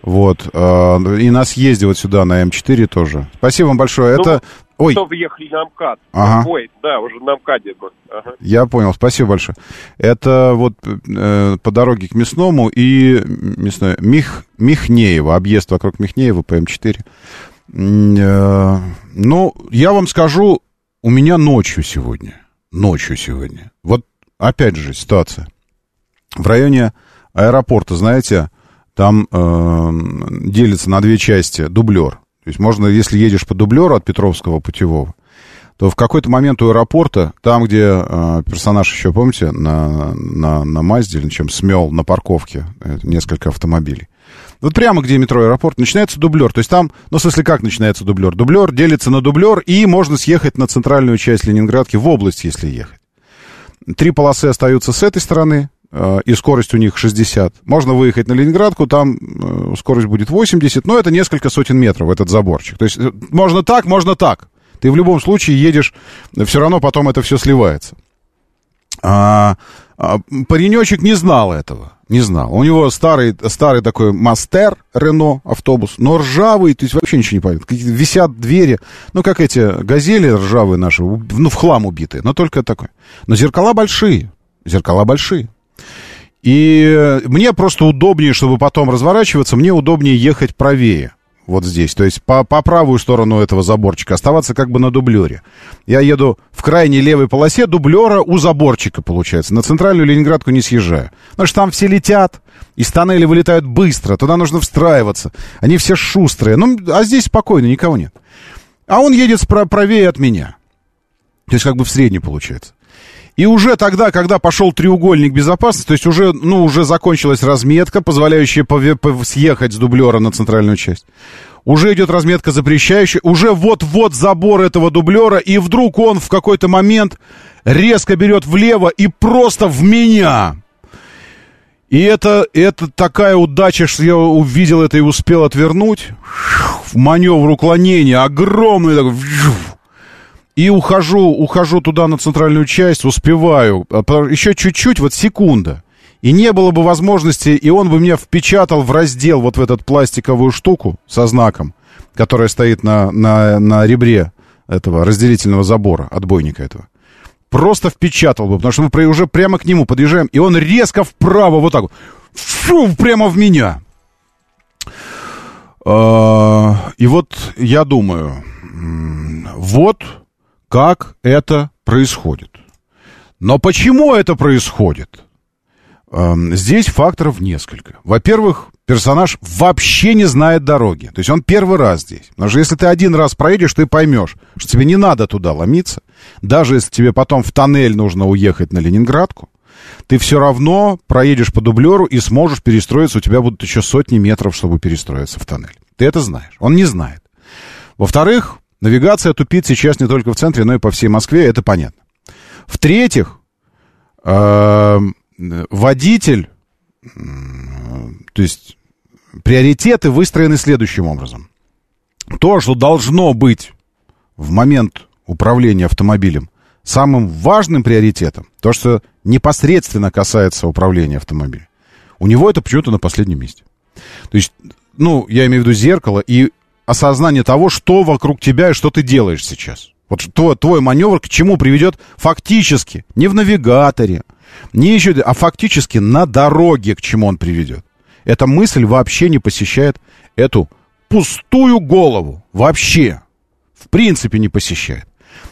Вот. э, И на съезде вот сюда, на М4 тоже. Спасибо вам большое. Ну, Это... Ой, Что въехали на МКАД? Ага. Ой, да, уже на МКАДе. Ага. Я понял, спасибо большое. Это вот э, по дороге к Мясному и мясное, Мих, Михнеево, объезд вокруг Михнеева по М4. М, э, ну, я вам скажу, у меня ночью сегодня, ночью сегодня, вот опять же ситуация. В районе аэропорта, знаете, там э, делится на две части дублер. То есть можно, если едешь по дублеру от Петровского путевого, то в какой-то момент у аэропорта, там, где э, персонаж еще, помните, на, на, на Мазде или чем смел на парковке э, несколько автомобилей. Вот прямо где метро аэропорт, начинается дублер. То есть там, ну, в смысле, как начинается дублер? Дублер делится на дублер, и можно съехать на центральную часть Ленинградки, в область, если ехать. Три полосы остаются с этой стороны, и скорость у них 60. Можно выехать на Ленинградку, там э, скорость будет 80, но это несколько сотен метров, этот заборчик. То есть э, можно так, можно так. Ты в любом случае едешь, все равно потом это все сливается. А, а, паренечек не знал этого. Не знал. У него старый, старый такой мастер Рено автобус, но ржавый, то есть вообще ничего не понятно. Какие-то висят двери, ну, как эти газели ржавые наши, ну, в хлам убитые, но только такой. Но зеркала большие, зеркала большие. И мне просто удобнее, чтобы потом разворачиваться, мне удобнее ехать правее. Вот здесь, то есть по, по правую сторону этого заборчика, оставаться как бы на дублере. Я еду в крайней левой полосе дублера у заборчика, получается. На центральную Ленинградку не съезжаю. Потому что там все летят, из тоннеля вылетают быстро, туда нужно встраиваться. Они все шустрые. Ну, а здесь спокойно, никого нет. А он едет спра- правее от меня. То есть как бы в средней получается. И уже тогда, когда пошел треугольник безопасности, то есть уже, ну, уже закончилась разметка, позволяющая съехать с дублера на центральную часть. Уже идет разметка запрещающая, уже вот-вот забор этого дублера, и вдруг он в какой-то момент резко берет влево и просто в меня. И это, это такая удача, что я увидел это и успел отвернуть. Маневр уклонения огромный такой. И ухожу, ухожу туда на центральную часть, успеваю. А Еще чуть-чуть, вот секунда. И не было бы возможности, и он бы меня впечатал в раздел вот в этот пластиковую штуку со знаком, которая стоит на, на, на ребре этого разделительного забора, отбойника этого. Просто впечатал бы, потому что мы уже прямо к нему подъезжаем, и он резко вправо вот так вот. фу, прямо в меня. А, И вот я думаю, вот как это происходит. Но почему это происходит? Эм, Здесь факторов несколько. Во-первых, персонаж вообще не знает дороги. То есть он первый раз здесь. Потому что если ты один раз проедешь, ты поймешь, что тебе не надо туда ломиться. Даже если тебе потом в тоннель нужно уехать на Ленинградку, ты все равно проедешь по дублеру и сможешь перестроиться. У тебя будут еще сотни метров, чтобы перестроиться в тоннель. Ты это знаешь. Он не знает. Во-вторых, навигация тупит сейчас не только в центре, но и по всей Москве. Это понятно. В-третьих, эм, водитель, то есть приоритеты выстроены следующим образом. То, что должно быть в момент управления автомобилем самым важным приоритетом, то, что непосредственно касается управления автомобилем, у него это почему-то на последнем месте. То есть, ну, я имею в виду зеркало и осознание того, что вокруг тебя и что ты делаешь сейчас. Вот твой, твой маневр к чему приведет фактически, не в навигаторе, не еще, а фактически на дороге к чему он приведет. Эта мысль вообще не посещает эту пустую голову. Вообще. В принципе не посещает.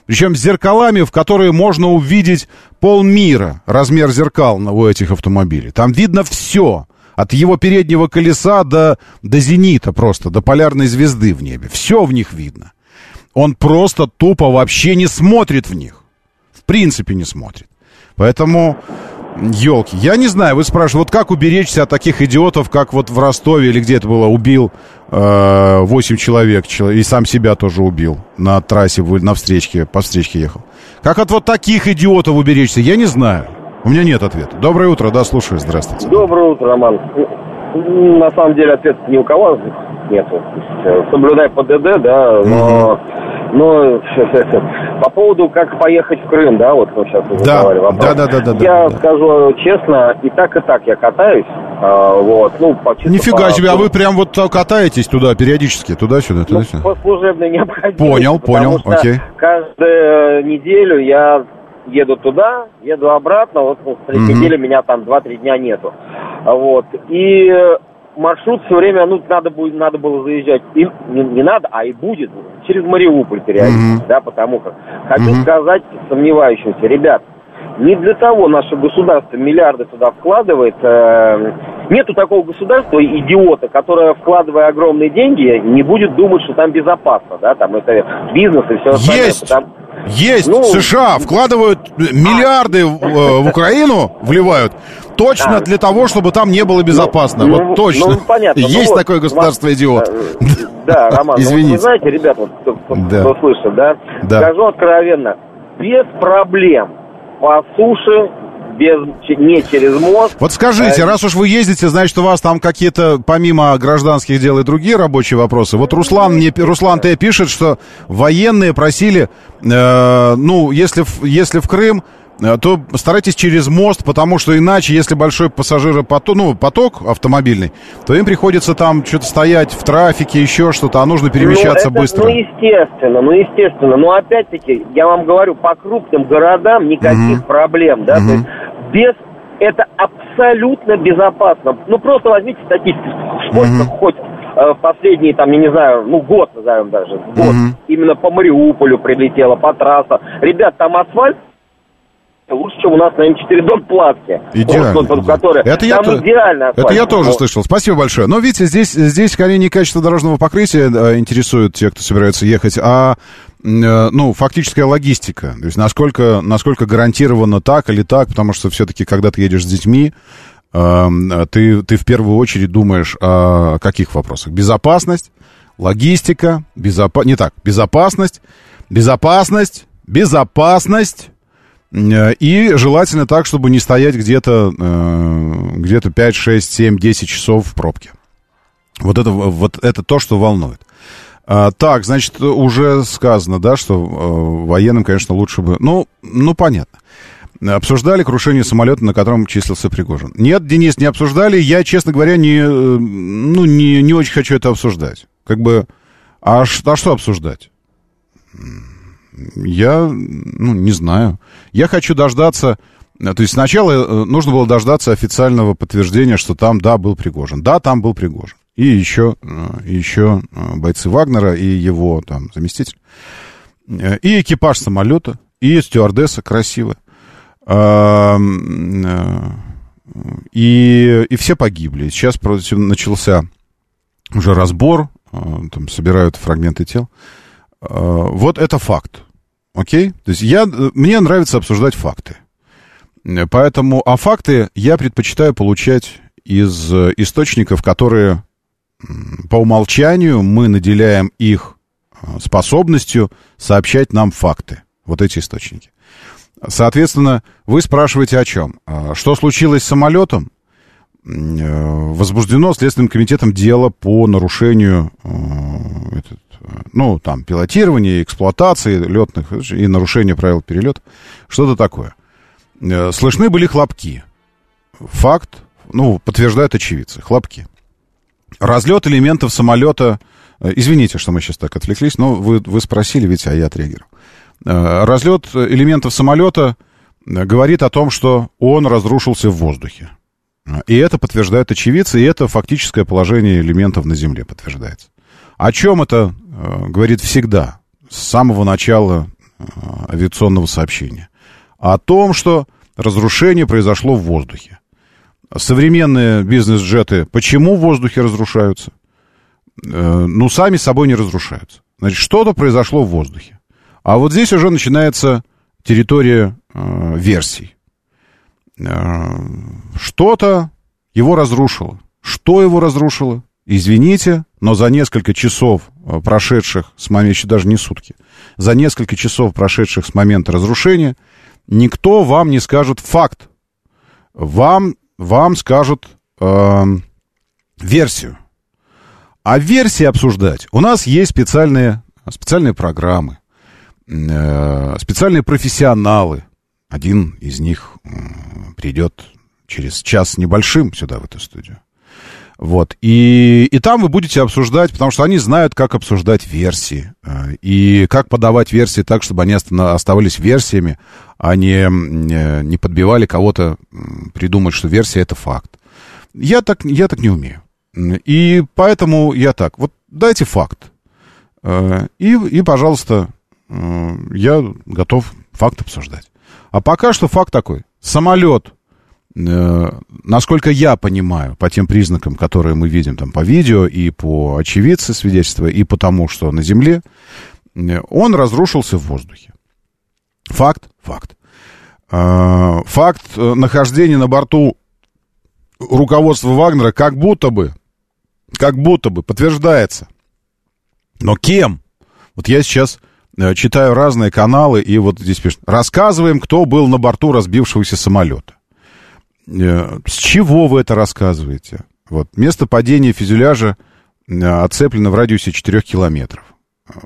Причем с зеркалами, в которые можно увидеть полмира, размер зеркал у этих автомобилей. Там видно все. От его переднего колеса до, до зенита просто, до полярной звезды в небе. Все в них видно. Он просто тупо вообще не смотрит в них. В принципе не смотрит. Поэтому, елки, я не знаю, вы спрашиваете, вот как уберечься от таких идиотов, как вот в Ростове или где это было, убил э, 8 человек чело- и сам себя тоже убил на трассе, на встречке, по встречке ехал. Как от вот таких идиотов уберечься, я не знаю. У меня нет ответа. Доброе утро, да, слушаю, здравствуйте. Доброе утро, Роман. Ну, На самом деле ответа ни у кого нету. Э, Соблюдай ПДД, да, но, но по поводу, как поехать в Крым, да, вот мы сейчас Да, задавали вопрос. да, да, да, да, да, Я да. скажу честно, и так, и так я катаюсь, а, вот, ну, по Нифига по- себе, а вы прям вот катаетесь туда периодически, туда-сюда, Ну, туда-сюда. по служебной необходимости. Понял, понял, окей. Каждую неделю я еду туда, еду обратно, вот ну, третьей Мгм. недели меня там 2-3 дня нету. Вот. И маршрут все время, ну, надо, будет, надо было заезжать, и, не, не надо, а и будет, через Мариуполь периодически, Мгм. да, потому как. Хочу Мгм. сказать сомневающимся, ребят, не для того наше государство миллиарды туда вкладывает. э, нету такого государства, идиота, которое, вкладывая огромные деньги, не будет думать, что там безопасно, да, там это бизнес и все остальное. Есть! Потому- Есть! Ну, США вкладывают миллиарды в, э, в Украину, вливают, точно А. для того, чтобы там не было безопасно. Ну, вот ну, точно. ну, понятно. Ну Есть вот, такое государство-идиот. э, Да, Роман, ну, вот Извините. вы знаете, ребят, вот, кто, кто- слышит? Да. Скажу откровенно, без проблем по суше, без, не через мост. Вот скажите, Э, раз уж вы ездите, значит, у вас там какие-то, помимо гражданских дел и другие рабочие вопросы. Вот Руслан мне, Руслан Т. пишет, что военные просили, э, ну, если, если в Крым, то старайтесь через мост, потому что иначе, если большой пассажиропоток, ну, поток автомобильный, то им приходится там что-то стоять в трафике, еще что-то, а нужно перемещаться ну, это, быстро. Ну, естественно, ну, естественно. Но опять-таки, я вам говорю, по крупным городам никаких Мгм. проблем, да, Мгм. то есть без... Это абсолютно безопасно. Ну, просто возьмите статистику. Сколько Мгм. хоть э, в последние, там, я не знаю, ну, год назовем даже, год, Мгм. именно по Мариуполю прилетело, по трассам. Ребят, там асфальт лучше, чем у нас на М4 дом платки. Идеально. Вот, вот, который, Это я, то- идеально это я тоже слышал. Спасибо большое. Но видите, здесь, здесь скорее не качество дорожного покрытия интересует тех, кто собирается ехать, а э, ну, фактическая логистика. То есть насколько, насколько гарантированно так или так, потому что все-таки, когда ты едешь с детьми, эм, ты, ты в первую очередь думаешь о каких вопросах? Безопасность, логистика, безопа... не так, безопасность, безопасность, безопасность, И желательно так, чтобы не стоять где-то э, где-то 5, 6, 7, 10 часов в пробке. Вот это, вот это то, что волнует. А, так, значит, уже сказано, да, что э, военным, конечно, лучше бы... Ну, ну, понятно. Обсуждали крушение самолета, на котором числился Пригожин. Нет, Денис, не обсуждали. Я, честно говоря, не, э, ну, не, не очень хочу это обсуждать. Как бы, а, а что обсуждать? Я, ну, не знаю. Я хочу дождаться Э, То есть сначала э, нужно было дождаться официального подтверждения, что там, да, был Пригожин. Да, там был Пригожин. И еще, э, еще бойцы Вагнера и его там заместитель. И экипаж самолета, и стюардесса красивая. И, и все погибли. Сейчас против- начался уже разбор, там собирают фрагменты тел. Вот это факт. Окей? То есть я, э, мне нравится обсуждать факты. Э, Поэтому, а факты я предпочитаю получать из э, источников, которые по умолчанию мы наделяем их способностью сообщать нам факты. Вот эти источники. Соответственно, вы спрашиваете о чем? А, Что случилось с самолетом? Возбуждено Следственным комитетом дело по нарушению ну, там, пилотирования, эксплуатации летных и нарушения правил перелета. Что-то такое. Э, Слышны были хлопки. Факт, ну, подтверждают очевидцы. Хлопки. Разлет элементов самолета... э, Извините, что мы сейчас так отвлеклись, но вы, вы спросили, ведь, а я отреагировал. Э, Разлет элементов самолета говорит о том, что он разрушился в воздухе. И это подтверждают очевидцы, и это фактическое положение элементов на Земле подтверждается. О чем это говорит всегда, с самого начала э, авиационного сообщения? О том, что разрушение произошло в воздухе. Современные бизнес-джеты почему в воздухе разрушаются? Э, ну, сами собой не разрушаются. Значит, что-то произошло в воздухе. А вот здесь уже начинается территория э, версий. Э, что-то его разрушило. Что его разрушило? Извините, но за несколько часов, э, прошедших с момента, еще даже не сутки, за несколько часов, прошедших с момента разрушения, никто вам не скажет факт. Вам, вам скажут э, версию. А версии обсуждать у нас есть специальные, специальные программы, э, специальные профессионалы. Один из них придет через час небольшим сюда, в эту студию. Вот. И, и там вы будете обсуждать, потому что они знают, как обсуждать версии. э, И как подавать версии так, чтобы они оставались версиями, а не, не подбивали кого-то придумать, что версия — это факт. Я так, я так не умею. И поэтому я так. Вот дайте факт. Э, И, и пожалуйста, э, я готов факт обсуждать. А пока что факт такой. Самолет, насколько я понимаю, по тем признакам, которые мы видим там по видео и по очевидцы свидетельства, и по тому, что на земле, э, он разрушился в воздухе. Факт? Факт. Э, Факт э, нахождения на борту руководства Вагнера как будто бы, как будто бы подтверждается. Но кем? Вот я сейчас э, читаю разные каналы, и вот здесь пишут, рассказываем, кто был на борту разбившегося самолета. Э, С чего вы это рассказываете? Вот, место падения фюзеляжа э, оцеплено в радиусе 4 километров.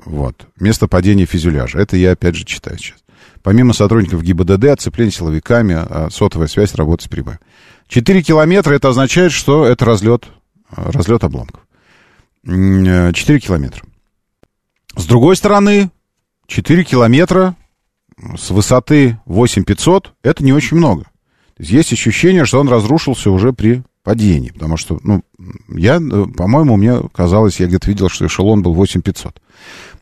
Вот, место падения фюзеляжа. Это я опять же читаю сейчас. Помимо сотрудников ГИБДД, оцепление силовиками, а сотовая связь работает с прибываем. 4 километра, это означает, что это разлет, э, разлет обломков. М, э, 4 километра. С другой стороны, 4 километра с высоты 8500 это не очень много. Есть, есть ощущение, что он разрушился уже при падении. Потому что, ну, я, э, по-моему, мне казалось, я где-то видел, что эшелон был 8500.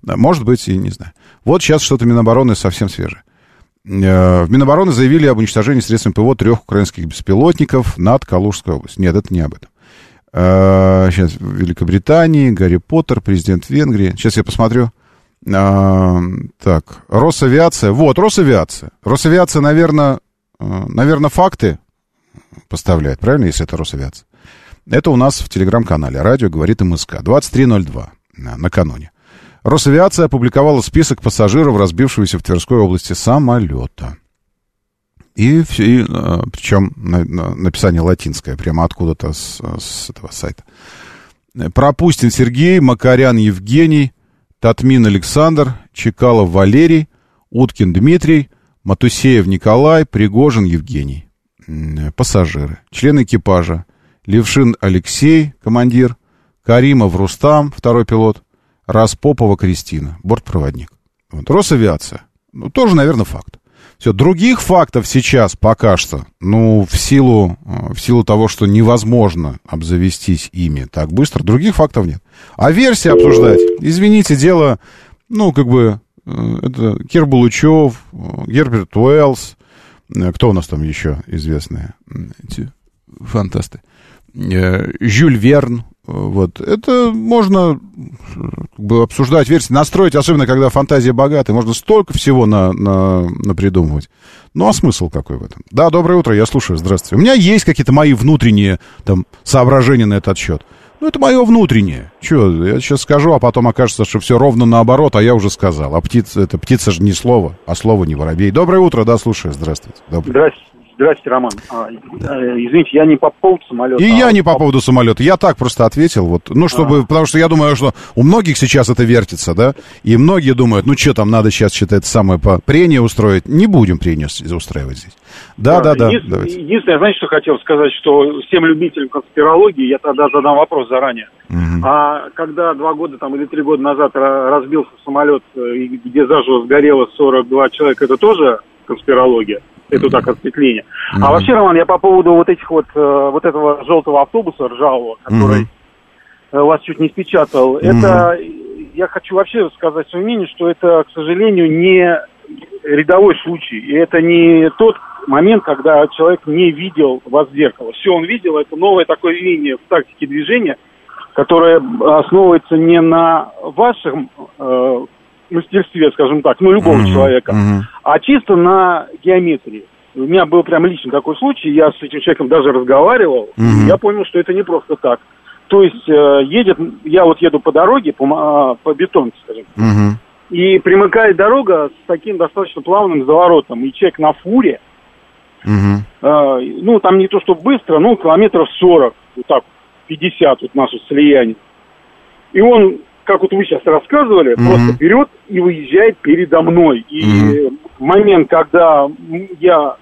Да, Может быть, и не знаю. Вот сейчас что-то Минобороны совсем свежее. Э, В Минобороны заявили об уничтожении средствами ПВО трех украинских беспилотников над Калужской областью. Нет, это не об этом. Э, Сейчас в Великобритании, Гарри Поттер, президент Венгрии. Сейчас я посмотрю. Так, Росавиация. Вот, Росавиация. Росавиация, наверное, наверное, факты поставляет, правильно, если это Росавиация? Это у нас в телеграм-канале. Радио говорит МСК. 23.02 на- накануне. Росавиация опубликовала список пассажиров, разбившегося в Тверской области самолета. И, и, э, причем на- на- написание латинское, прямо откуда-то с, с этого сайта. Пропустин Сергей, Макарян Евгений, Татмин Александр, Чекалов Валерий, Уткин Дмитрий, Матусеев Николай, Пригожин Евгений. М, Пассажиры. Члены экипажа. Левшин Алексей, командир. Каримов Рустам, второй пилот. Распопова Кристина, бортпроводник. Вот. Росавиация. Ну, тоже, наверное, факт. Все, других фактов сейчас пока что, ну, в силу, э, в силу того, что невозможно обзавестись ими так быстро, других фактов нет. А версии обсуждать, извините, дело, ну, как бы, э, это Кир Булычев, э, Герберт Уэллс, э, кто у нас там еще известные? Эти фантасты. Э, Жюль Верн, вот. Это можно э, как бы, обсуждать версии, настроить, особенно когда фантазия богатая. Можно столько всего на, на, напридумывать. Ну, а смысл какой в этом? Да, доброе утро, я слушаю, здравствуйте. У меня есть какие-то мои внутренние там, соображения на этот счет. Ну, это мое внутреннее. Че, я сейчас скажу, а потом окажется, что все ровно наоборот, а я уже сказал. А птица, это птица же не слово, а слово не воробей. Доброе утро, да, слушаю, здравствуйте. Доброе. Здрасте, здрасте, Роман. А, э, извините, я не по поводу самолета. И я а не по поводу самолета. Я так просто ответил. Вот. Ну, чтобы, потому что я думаю, что у многих сейчас это вертится, да? И многие думают, ну, что там, надо сейчас это самое по прение устроить. Не будем прение устраивать здесь. Да, да, да. Единственное, давайте. единственное, знаете, что хотел сказать, что всем любителям конспирологии, я тогда задам вопрос заранее. Мгм. А когда два года там или три года назад ра- разбился самолет, э, где заживо сгорело 42 человека, это тоже конспирология? Это так, отсветление. Мгм. А вообще, Роман, я по поводу вот этих вот, э, вот этого желтого автобуса ржавого, который э, вас чуть не спечатал, это, я хочу вообще сказать свое мнение, что это, к сожалению, не рядовой случай. И это не тот момент, когда человек не видел вас в зеркало. Все он видел, это новое такое веяние в тактике движения, которое основывается не на вашем э, мастерстве, скажем так, ну, любого Мгм. человека, Мгм. а чисто на геометрии. У меня был прям лично такой случай, я с этим человеком даже разговаривал, и я понял, что это не просто так. То есть э, едет, я вот еду по дороге, по, ма- по бетонке, скажем, Мгм. и примыкает дорога с таким достаточно плавным заворотом, и человек на фуре, Мгм. э, ну, там не то, что быстро, ну, километров 40, вот так, 50 вот наше слияние. И он, как вот вы сейчас рассказывали, Мгм. просто берет и выезжает передо мной. И Мгм. момент, когда я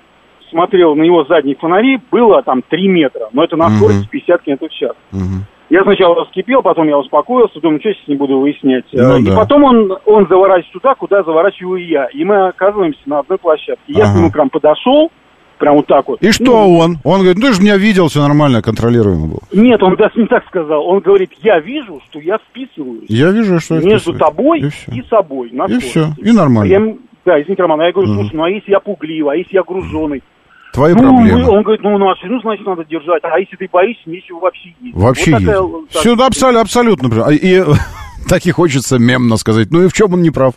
смотрел на его задние фонари, было там 3 метра, но это на скорости 50 км в час. Мгм. Я сначала вскипел, потом я успокоился, думаю, что сейчас не буду выяснять. Ну Э, и да. потом он, он заворачивает туда, куда заворачиваю я. И мы оказываемся на одной площадке. Я Ага. к нему прям подошел, прям вот так вот. И что Ну, он? Он говорит, ну ты же меня видел, все нормально, контролируемо было. Нет, он даже не так сказал. Он говорит, я вижу, что я вписываюсь Я вижу, что... между вписываюсь. тобой И и, всё. собой. на И все, и нормально. Я да, извините, Роман, а я говорю, слушай, ну а если я пугливый, а если я груженый? Твои ну, проблемы. он говорит, ну, ну, а значит, надо держать. А если ты боишься, нечего вообще есть. Вообще вот есть. такая, так, Все, да, абсолютно, абсолютно. А, И так и хочется мемно сказать. Ну и в чем он не прав?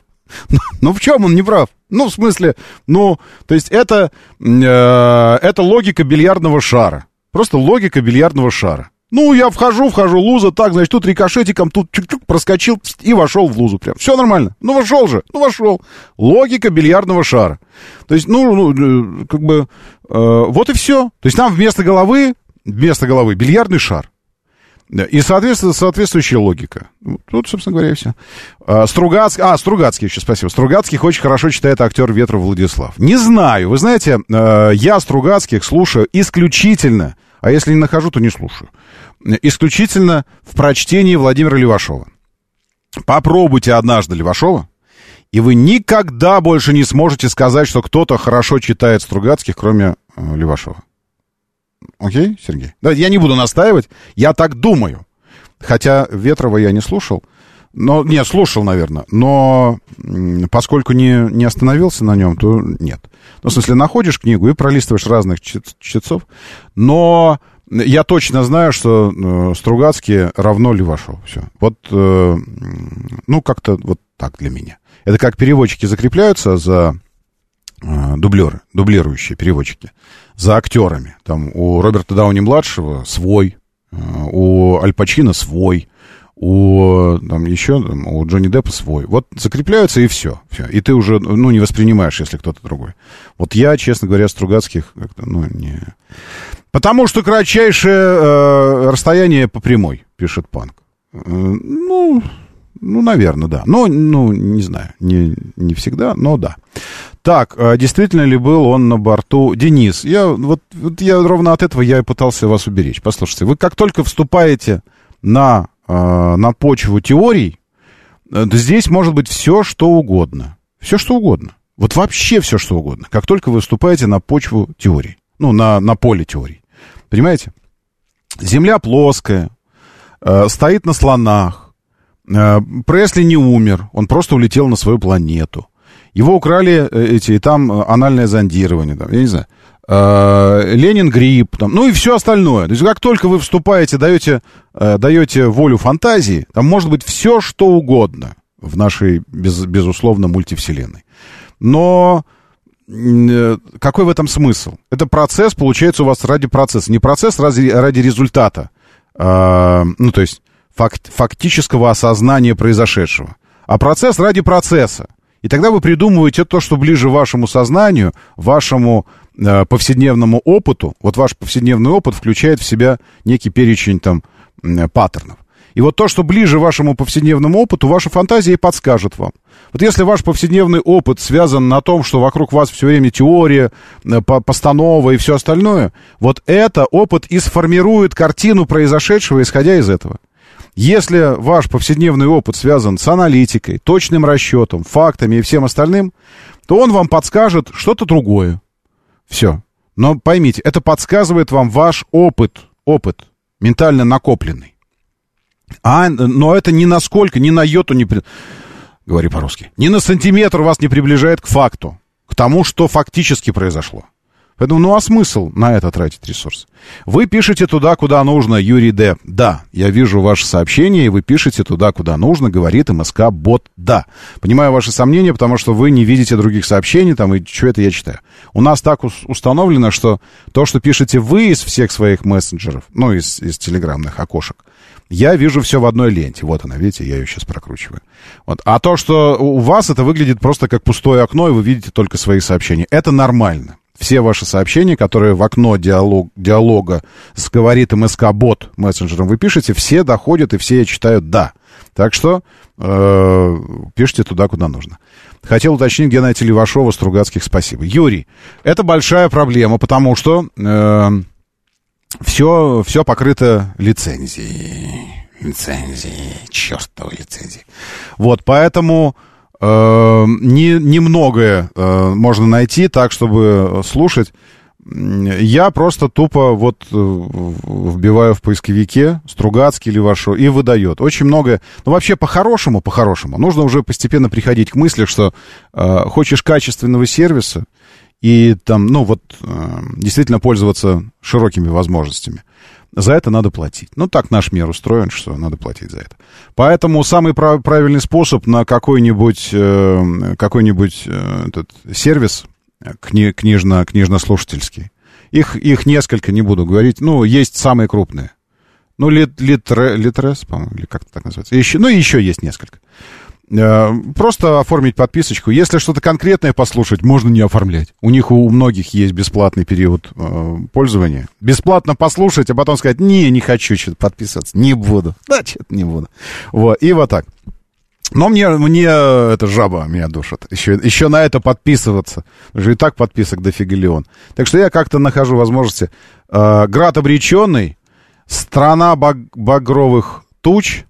Ну в чем он не прав? Ну, в смысле, ну, то есть это, э, это логика бильярдного шара. Просто логика бильярдного шара. Ну, я вхожу, вхожу, луза, так, значит, тут рикошетиком, тут чук-чук, проскочил и вошел в лузу прям. Все нормально. Ну, вошел же, ну, вошел. Логика бильярдного шара. То есть, ну, ну э, как бы, э, вот и все. То есть, там вместо головы, вместо головы бильярдный шар. И соответственно, соответствующая логика. Вот, собственно говоря, и все. А, Стругацкий, а, Стругацкий еще, спасибо. Стругацких очень хорошо читает актер Ветров Владислав. Не знаю, вы знаете, э, я Стругацких слушаю исключительно, а если не нахожу, то не слушаю, исключительно в прочтении Владимира Левашова. Попробуйте однажды Левашова, и вы никогда больше не сможете сказать, что кто-то хорошо читает Стругацких, кроме э, Левашова. Окей, Сергей? Да, я не буду настаивать, я так думаю. Хотя Ветрова я не слушал. Но, нет, слушал, наверное. Но поскольку не, не остановился на нем, то нет. Ну, в смысле, находишь книгу и пролистываешь разных чт- чтецов. Но я точно знаю, что э, Стругацкий равно Левашову. Все. Вот, э, ну, как-то вот так для меня. Это как переводчики закрепляются за дублеры, дублирующие переводчики, за актерами. Там у Роберта Дауни-младшего свой, э, у Аль Пачино свой, у там еще там, у Джонни Деппа свой. Вот закрепляются и все, все. И ты уже ну не воспринимаешь, если кто-то другой. Вот я, честно говоря, Стругацких как-то ну не. Потому что кратчайшее э, расстояние по прямой, пишет Панк. Э, ну, ну, наверное, да. Но, ну, не знаю, не, не всегда, но да. Так, а действительно ли был он на борту? Денис, я, вот, вот я ровно от этого я и пытался вас уберечь. Послушайте, вы как только вступаете на, э, на почву теорий, э, здесь может быть все, что угодно. Все, что угодно. Вот вообще все, что угодно. Как только вы вступаете на почву теорий. Ну, на, на поле теорий. Понимаете? Земля плоская, э, стоит на слонах. Э, Пресли не умер, он просто улетел на свою планету. Его украли э, эти, и там э, анальное зондирование, там, я не знаю. Э, Ленин грипп, там, ну и все остальное. То есть как только вы вступаете, даете, даете волю фантазии, там может быть все, что угодно в нашей, без, безусловно, мультивселенной. Но какой в этом смысл? Это процесс, получается, у вас ради процесса. Не процесс ради, ради результата. А, ну, то есть факт, фактического осознания произошедшего. А процесс ради процесса. И тогда вы придумываете то, что ближе вашему сознанию, вашему э, повседневному опыту. Вот ваш повседневный опыт включает в себя некий перечень там э, паттернов. И вот то, что ближе вашему повседневному опыту, ваша фантазия и подскажет вам. Вот если ваш повседневный опыт связан на том, что вокруг вас все время теория, э, постанова и все остальное, вот это опыт и сформирует картину произошедшего, исходя из этого. Если ваш повседневный опыт связан с аналитикой, точным расчетом, фактами и всем остальным, то он вам подскажет что-то другое. Все. Но поймите, это подсказывает вам ваш опыт, опыт, ментально накопленный. А, но это ни насколько, ни на йоту не... Говори по-русски. Ни на сантиметр вас не приближает к факту, к тому, что фактически произошло. Поэтому, ну а смысл на это тратить ресурс? Вы пишете туда, куда нужно, Юрий Д. Да, я вижу ваше сообщение, и вы пишете туда, куда нужно, говорит МСК Бот Да. Понимаю ваши сомнения, потому что вы не видите других сообщений, там, и что это я читаю. У нас так установлено, что то, что пишете вы из всех своих мессенджеров, ну, из, из телеграммных окошек, я вижу все в одной ленте. Вот она, видите, я ее сейчас прокручиваю. Вот. А то, что у вас это выглядит просто как пустое окно, и вы видите только свои сообщения, это нормально все ваши сообщения, которые в окно диалог, диалога с говорит МСК-бот мессенджером вы пишете, все доходят и все читают «да». Так что э, пишите туда, куда нужно. Хотел уточнить Геннадия Левашова, Стругацких, спасибо. Юрий, это большая проблема, потому что э, все, все покрыто лицензией. Лицензией, чертовой лицензией. Вот, поэтому не, немногое э, можно найти так, чтобы слушать. Я просто тупо вот э, вбиваю в поисковике Стругацкий или вашу и выдает. Очень многое. Ну, вообще, по-хорошему, по-хорошему, нужно уже постепенно приходить к мысли, что э, хочешь качественного сервиса и там, ну, вот, э, действительно пользоваться широкими возможностями за это надо платить. Ну, так наш мир устроен, что надо платить за это. Поэтому самый прав- правильный способ на какой-нибудь, э, какой-нибудь э, этот сервис кни- книжно- книжно-слушательский, их, их несколько, не буду говорить, ну, есть самые крупные. Ну, лит, литре, Литрес, по-моему, или как это так называется. Еще, ну, еще есть несколько. Э, просто оформить подписочку. Если что-то конкретное послушать, можно не оформлять. У них у многих есть бесплатный период э, пользования. Бесплатно послушать, а потом сказать, не, не хочу что-то подписываться, не буду. Да, что-то не буду. Вот, и вот так. Но мне, мне эта жаба меня душит. Еще, еще на это подписываться. Уже и так подписок дофига леон. Так что я как-то нахожу возможности. Э, град обреченный, страна баг багровых туч,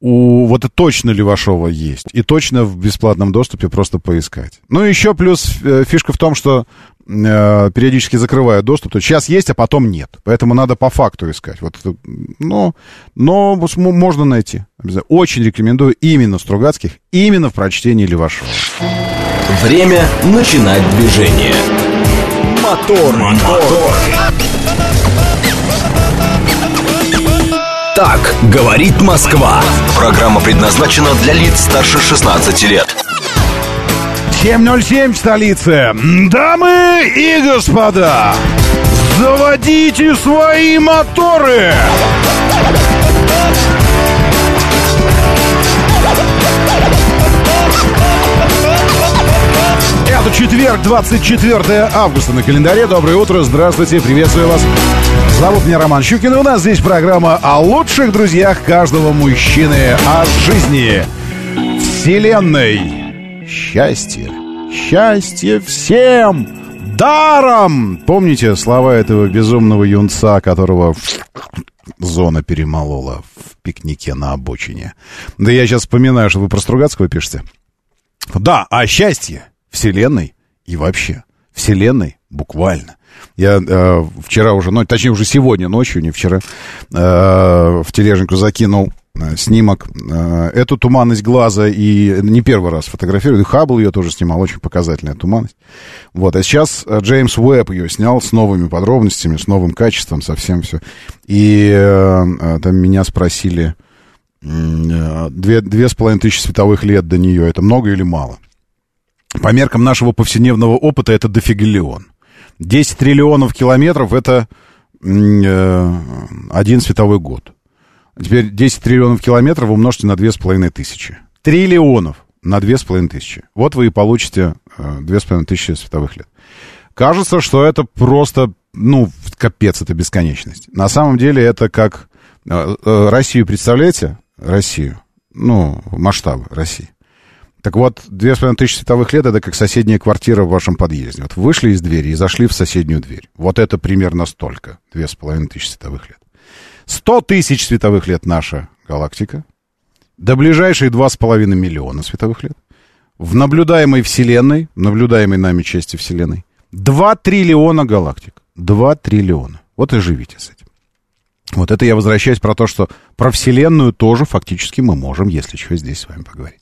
у вот это точно Левашова есть. И точно в бесплатном доступе просто поискать. Ну, еще плюс э, фишка в том, что э, периодически закрывают доступ. То есть сейчас есть, а потом нет. Поэтому надо по факту искать. Вот, но, но можно найти. Очень рекомендую именно Стругацких, именно в прочтении Левашова. Время начинать движение. Мотор, мотор. мотор. Так говорит Москва. Программа предназначена для лиц старше 16 лет. 7.07 столицы. Дамы и господа, заводите свои моторы! Это четверг, 24 августа на календаре. Доброе утро, здравствуйте, приветствую вас. Зовут меня Роман Щукин, и у нас здесь программа о лучших друзьях каждого мужчины, о жизни, вселенной. Счастье, счастье всем! Даром! Помните слова этого безумного юнца, которого зона перемолола в пикнике на обочине? Да я сейчас вспоминаю, что вы про Стругацкого пишете. Да, а счастье Вселенной и вообще. Вселенной буквально. Я э, вчера уже, ну, точнее, уже сегодня ночью, не вчера, э, в тележнику закинул э, снимок. Э, эту туманность глаза и не первый раз фотографирую. Хаббл ее тоже снимал, очень показательная туманность. Вот, а сейчас э, Джеймс Уэбб ее снял с новыми подробностями, с новым качеством, совсем все. И э, там меня спросили, две, две с половиной тысячи световых лет до нее, это много или мало? По меркам нашего повседневного опыта это дофигелион. 10 триллионов километров это э, один световой год. Теперь 10 триллионов километров умножьте на 2500. Триллионов на 2500. Вот вы и получите э, 2500 световых лет. Кажется, что это просто, ну, капец, это бесконечность. На самом деле это как... Э, э, Россию представляете? Россию. Ну, масштабы России. Так вот, две с половиной тысячи световых лет это как соседняя квартира в вашем подъезде. Вот вышли из двери и зашли в соседнюю дверь. Вот это примерно столько. Две с половиной тысячи световых лет. Сто тысяч световых лет наша галактика. До ближайшие два с половиной миллиона световых лет. В наблюдаемой Вселенной, наблюдаемой нами части Вселенной, два триллиона галактик. Два триллиона. Вот и живите с этим. Вот это я возвращаюсь про то, что про Вселенную тоже фактически мы можем, если что, здесь с вами поговорить.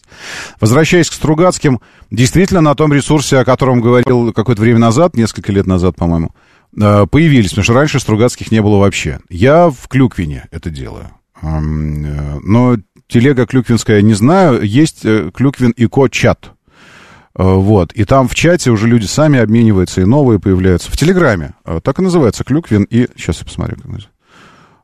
Возвращаясь к Стругацким, действительно на том ресурсе, о котором говорил какое-то время назад, несколько лет назад, по-моему, э, появились, потому что раньше Стругацких не было вообще. Я в Клюквине это делаю. Э, но телега клюквинская не знаю, есть э, Клюквин и Ко-чат. Вот. И там в чате уже люди сами обмениваются, и новые появляются. В Телеграме. Так и называется Клюквин и... Сейчас я посмотрю, как называется.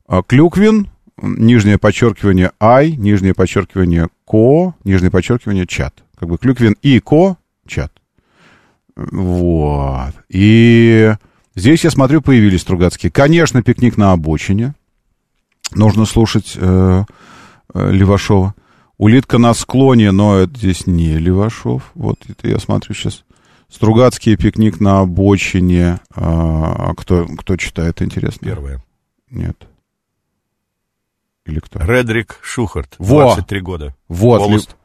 Клюквин, нижнее подчеркивание ай, нижнее подчеркивание ко, нижнее подчеркивание чат. Как бы Клюквин и ко, чат. Вот. И здесь, я смотрю, появились Стругацкие. Конечно, пикник на обочине. Нужно слушать э, э, Левашова. Улитка на склоне, но это здесь не Левашов. Вот это я смотрю сейчас. Стругацкий пикник на обочине. А, кто, кто читает, интересно? Первое. Нет. Или кто? Редрик Шухарт, Во! 23 года. Вот. Волост.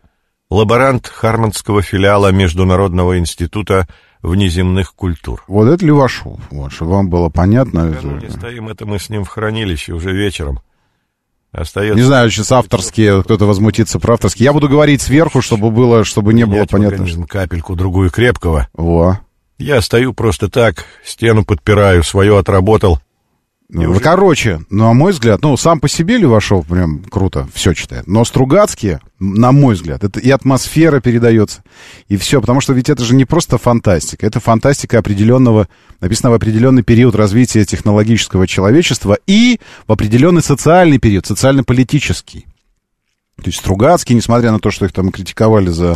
Лаборант Харманского филиала Международного института внеземных культур. Вот это Левашов. Вот, чтобы вам было понятно. Накануне стоим, это мы с ним в хранилище уже вечером. Остается... Не знаю, сейчас авторские, кто-то возмутится про авторские. Я буду говорить сверху, чтобы было, чтобы не было понятно. организм капельку другую крепкого. Во. Я стою просто так, стену подпираю, свое отработал. Ну, короче, на мой взгляд, ну, сам по себе Левашов прям круто все читает. Но Стругацкие, на мой взгляд, это и атмосфера передается, и все. Потому что ведь это же не просто фантастика. Это фантастика определенного, написано в определенный период развития технологического человечества и в определенный социальный период, социально-политический. То есть Стругацкий, несмотря на то, что их там критиковали за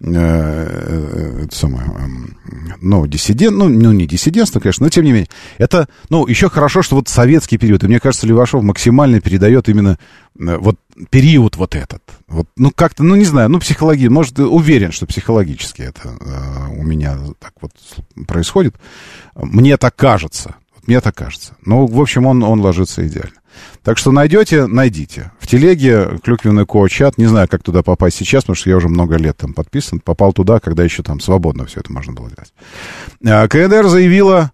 э, э, это самое, э, ну, диссидент, ну, ну, не диссидентство, конечно, но тем не менее. Это, ну, еще хорошо, что вот советский период, и мне кажется, Левашов максимально передает именно э, вот период вот этот. Вот, ну, как-то, ну, не знаю, ну, психология, может, уверен, что психологически это э, у меня так вот происходит. Мне так кажется. Мне так кажется. Ну, в общем, он, он ложится идеально. Так что найдете, найдите. В телеге клюквенный ко-чат. Не знаю, как туда попасть сейчас, потому что я уже много лет там подписан. Попал туда, когда еще там свободно все это можно было делать. А, КНДР заявила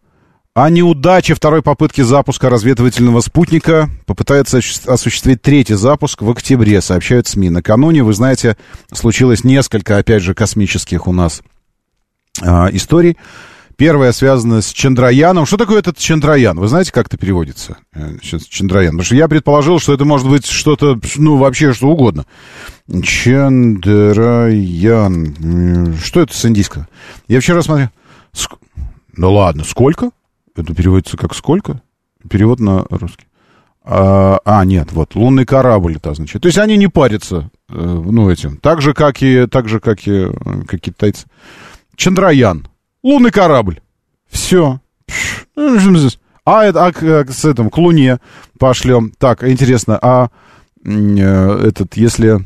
о неудаче второй попытки запуска разведывательного спутника. Попытается осуществить третий запуск в октябре, сообщают СМИ. Накануне, вы знаете, случилось несколько, опять же, космических у нас а, историй. Первая связана с Чандраяном. Что такое этот Чандраян? Вы знаете, как это переводится? Сейчас Чандраян. Потому что я предположил, что это может быть что-то, ну, вообще что угодно. Чандраян. Что это с индийского? Я вчера смотрел. Ск... Ну ладно, сколько? Это переводится как сколько? Перевод на русский. А, а, нет, вот, лунный корабль это означает. То есть они не парятся, э, ну, этим. Так же, как и, так же, как и как китайцы. Чандраян. Лунный корабль. Все. А, это, а к, с этим, к Луне пошлем. Так, интересно, а э, этот, если...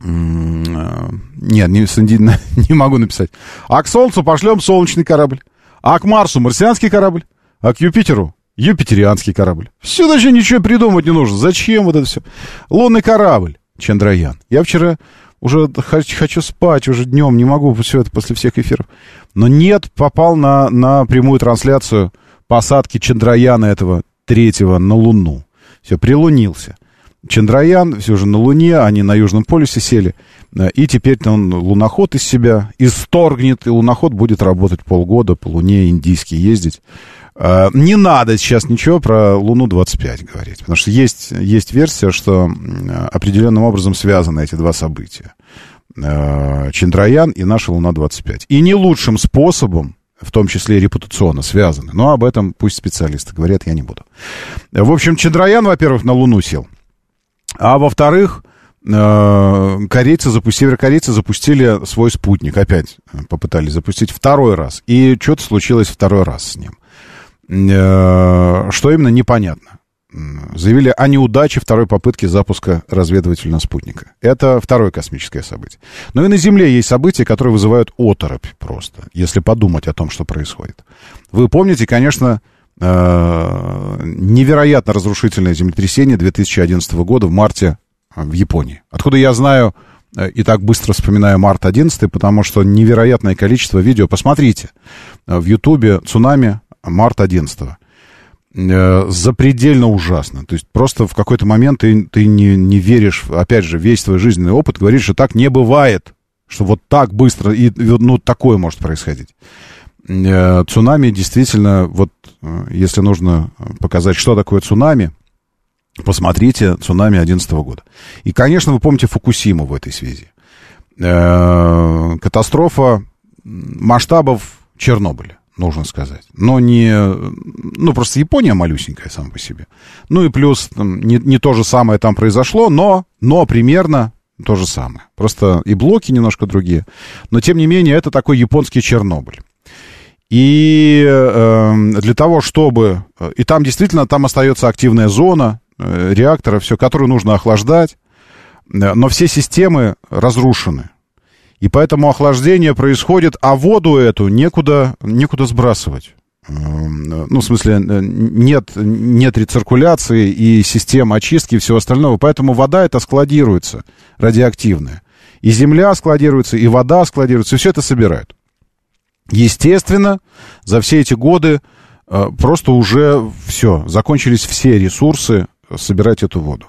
Э, нет, не, не могу написать. А к Солнцу пошлем солнечный корабль. А к Марсу марсианский корабль. А к Юпитеру юпитерианский корабль. Все даже ничего придумать не нужно. Зачем вот это все? Лунный корабль. Чандраян. Я вчера уже хочу, хочу спать, уже днем не могу все это после всех эфиров. Но нет, попал на, на прямую трансляцию посадки Чандраяна этого третьего на Луну. Все, прилунился. Чандраян, все же на Луне, они на Южном полюсе сели. И теперь он луноход из себя исторгнет, и луноход будет работать полгода по Луне индийский ездить. Э, не надо сейчас ничего про Луну-25 говорить, потому что есть, есть версия, что определенным образом связаны эти два события. Э, Чандраян и наша Луна-25. И не лучшим способом, в том числе и репутационно связаны. Но об этом пусть специалисты говорят, я не буду. В общем, Чандраян, во-первых, на Луну сел. А во-вторых, э, корейцы, запустили, северокорейцы запустили свой спутник. Опять попытались запустить второй раз. И что-то случилось второй раз с ним. Э, что именно, непонятно. Заявили о неудаче второй попытки запуска разведывательного спутника. Это второе космическое событие. Но и на Земле есть события, которые вызывают оторопь просто, если подумать о том, что происходит. Вы помните, конечно, э, невероятно разрушительное землетрясение 2011 года в марте в Японии. Откуда я знаю э, и так быстро вспоминаю март 11, потому что невероятное количество видео. Посмотрите в Ютубе цунами март 11 э, запредельно ужасно. То есть просто в какой-то момент ты, ты не, не веришь, опять же, весь твой жизненный опыт говорит, что так не бывает, что вот так быстро, и, ну, такое может происходить. Э, цунами действительно, вот э, если нужно показать, что такое цунами, посмотрите цунами 2011 года. И, конечно, вы помните Фукусиму в этой связи. Катастрофа масштабов Чернобыля нужно сказать. Но не... Ну, просто Япония малюсенькая сама по себе. Ну и плюс там, не, не то же самое там произошло, но, но примерно то же самое. Просто и блоки немножко другие. Но, тем не менее, это такой японский Чернобыль. И э, для того, чтобы... И там действительно, там остается активная зона э, реактора, все, которую нужно охлаждать. Но все системы разрушены. И поэтому охлаждение происходит, а воду эту некуда, некуда сбрасывать. Ну, в смысле, э, нет, нет рециркуляции и систем очистки и всего остального. Поэтому вода это складируется, радиоактивная. И земля складируется, и вода складируется, и все это собирают. Естественно, за все эти годы э, просто уже все, закончились все ресурсы собирать эту воду.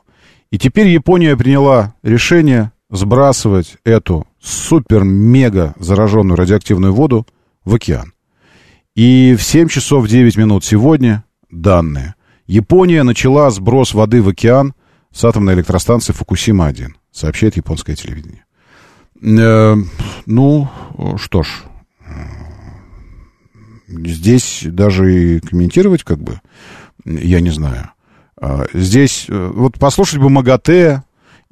И теперь Япония приняла решение сбрасывать эту супер-мега зараженную радиоактивную воду в океан. И в 7 часов 9 минут сегодня данные. Япония начала сброс воды в океан с атомной электростанции Фукусима-1, сообщает японское телевидение. Э, ну, что ж, здесь даже и комментировать как бы, я не знаю. А, здесь, э, вот послушать бы МАГАТЭ,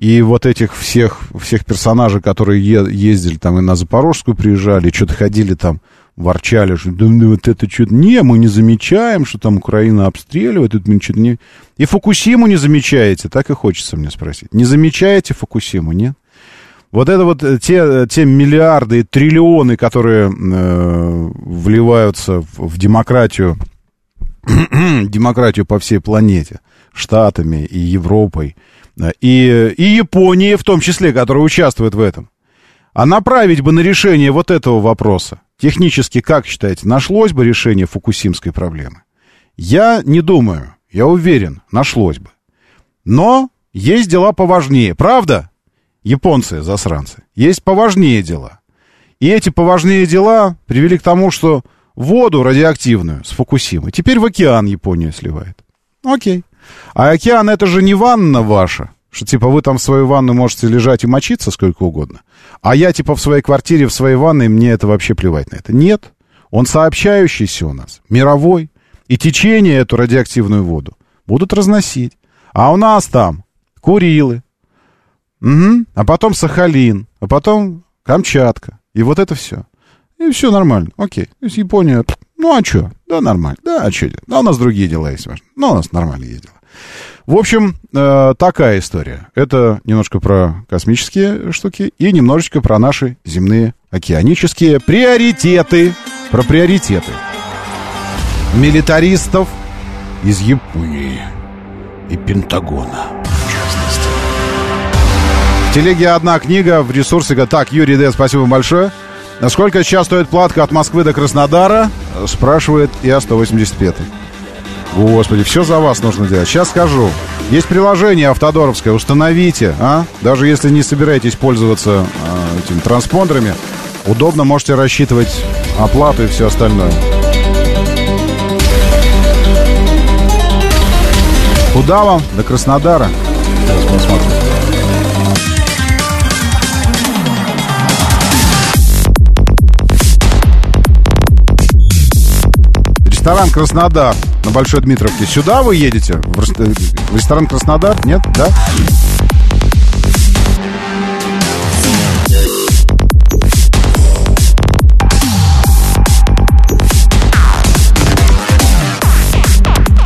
и вот этих всех, всех персонажей, которые ездили там и на Запорожскую приезжали, что-то ходили там, ворчали, что да, ну, вот это что-то... Не, мы не замечаем, что там Украина обстреливает, это мы что-то не... И Фукусиму не замечаете, так и хочется мне спросить. Не замечаете Фукусиму, нет? Вот это вот э, те, те миллиарды и триллионы, которые э, вливаются в, в демократию, демократию по всей планете, Штатами и Европой, и, и Японии в том числе, которая участвует в этом. А направить бы на решение вот этого вопроса, технически, как считаете, нашлось бы решение фукусимской проблемы? Я не думаю, я уверен, нашлось бы. Но есть дела поважнее, правда? Японцы, засранцы, есть поважнее дела. И эти поважнее дела привели к тому, что воду радиоактивную с Фукусимы теперь в океан Япония сливает. Окей. А океан это же не ванна ваша, что типа вы там в своей ванной можете лежать и мочиться сколько угодно. А я типа в своей квартире, в своей ванной, мне это вообще плевать на это. Нет. Он сообщающийся у нас, мировой. И течение эту радиоактивную воду будут разносить. А у нас там Курилы. Угу. А потом Сахалин. А потом Камчатка. И вот это все. И все нормально. Окей. То есть Япония ну, а что? Да, нормально. Да, а что? Да, у нас другие дела есть. Но у нас нормально есть дела. В общем, э, такая история. Это немножко про космические штуки и немножечко про наши земные океанические приоритеты. Про приоритеты. Милитаристов из Японии и Пентагона. В телеге одна книга, в ресурсе... Так, Юрий Д, спасибо большое. Сколько сейчас стоит платка от Москвы до Краснодара? Спрашивает ИА-185. Господи, все за вас нужно делать. Сейчас скажу. Есть приложение автодоровское, установите, а? Даже если не собираетесь пользоваться э, этими транспондерами, удобно можете рассчитывать оплату и все остальное. Куда вам? До Краснодара. Сейчас посмотрим. Ресторан Краснодар на Большой Дмитровке. Сюда вы едете? В, рес- в ресторан Краснодар? Нет? Да?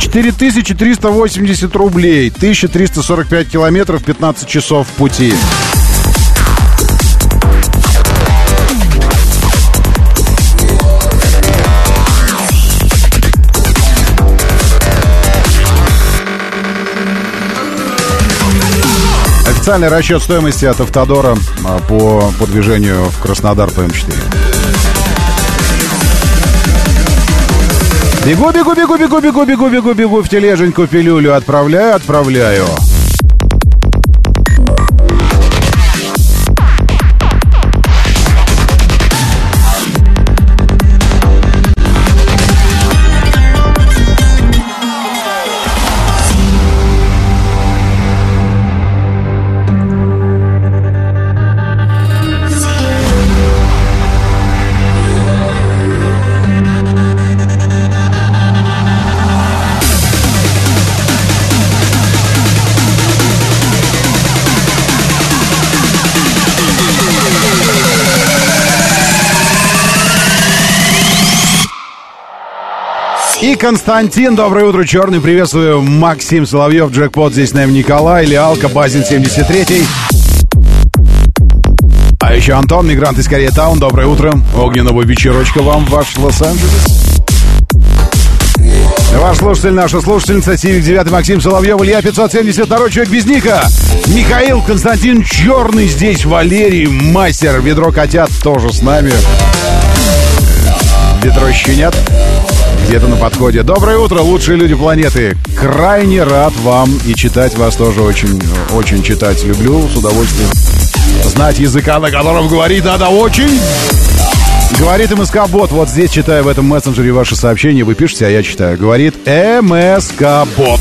Четыре тысячи триста восемьдесят рублей, 1345 километров, 15 часов пути. Официальный расчет стоимости от Автодора а, по, по движению в Краснодар по М4. Бегу, бегу, бегу, бегу, бегу, бегу, бегу, бегу в тележеньку пилюлю. Отправляю, отправляю. И Константин, доброе утро, черный, приветствую. Максим Соловьев, джекпот, здесь наверное, Николай, Лиалка, Базин 73 А еще Антон, мигрант из Корея Таун, доброе утро. Огненного вечерочка вам, ваш Лос-Анджелес. Ваш слушатель, наша слушательница, Сивик 9 Максим Соловьев, Илья 572 человек без ника. Михаил, Константин Черный здесь, Валерий, мастер, ведро котят тоже с нами. Ведро щенят где-то на подходе. Доброе утро, лучшие люди планеты. Крайне рад вам и читать вас тоже очень, очень читать люблю, с удовольствием. Знать языка, на котором говорить надо очень. Говорит МСК-бот. Вот здесь читаю в этом мессенджере ваши сообщения. Вы пишете, а я читаю. Говорит МСК-бот.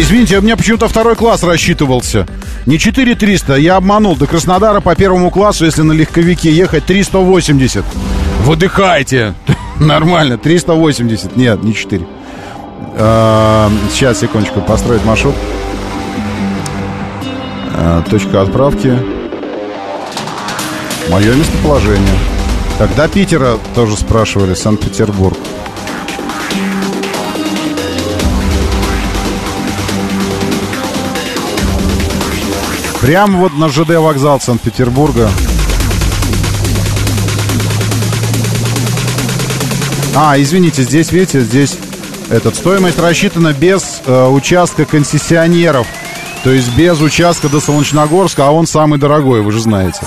Извините, у меня почему-то второй класс рассчитывался. Не 4300, я обманул. До Краснодара по первому классу, если на легковике ехать, 380. Выдыхайте. Нормально, 380. Нет, не 4. А, сейчас, секундочку, построить маршрут. А, точка отправки. Мое местоположение. Так, до Питера тоже спрашивали, Санкт-Петербург. Прямо вот на ЖД вокзал Санкт-Петербурга. А, извините, здесь, видите, здесь этот, стоимость рассчитана без э, участка концессионеров. То есть без участка до Солнечногорска, а он самый дорогой, вы же знаете.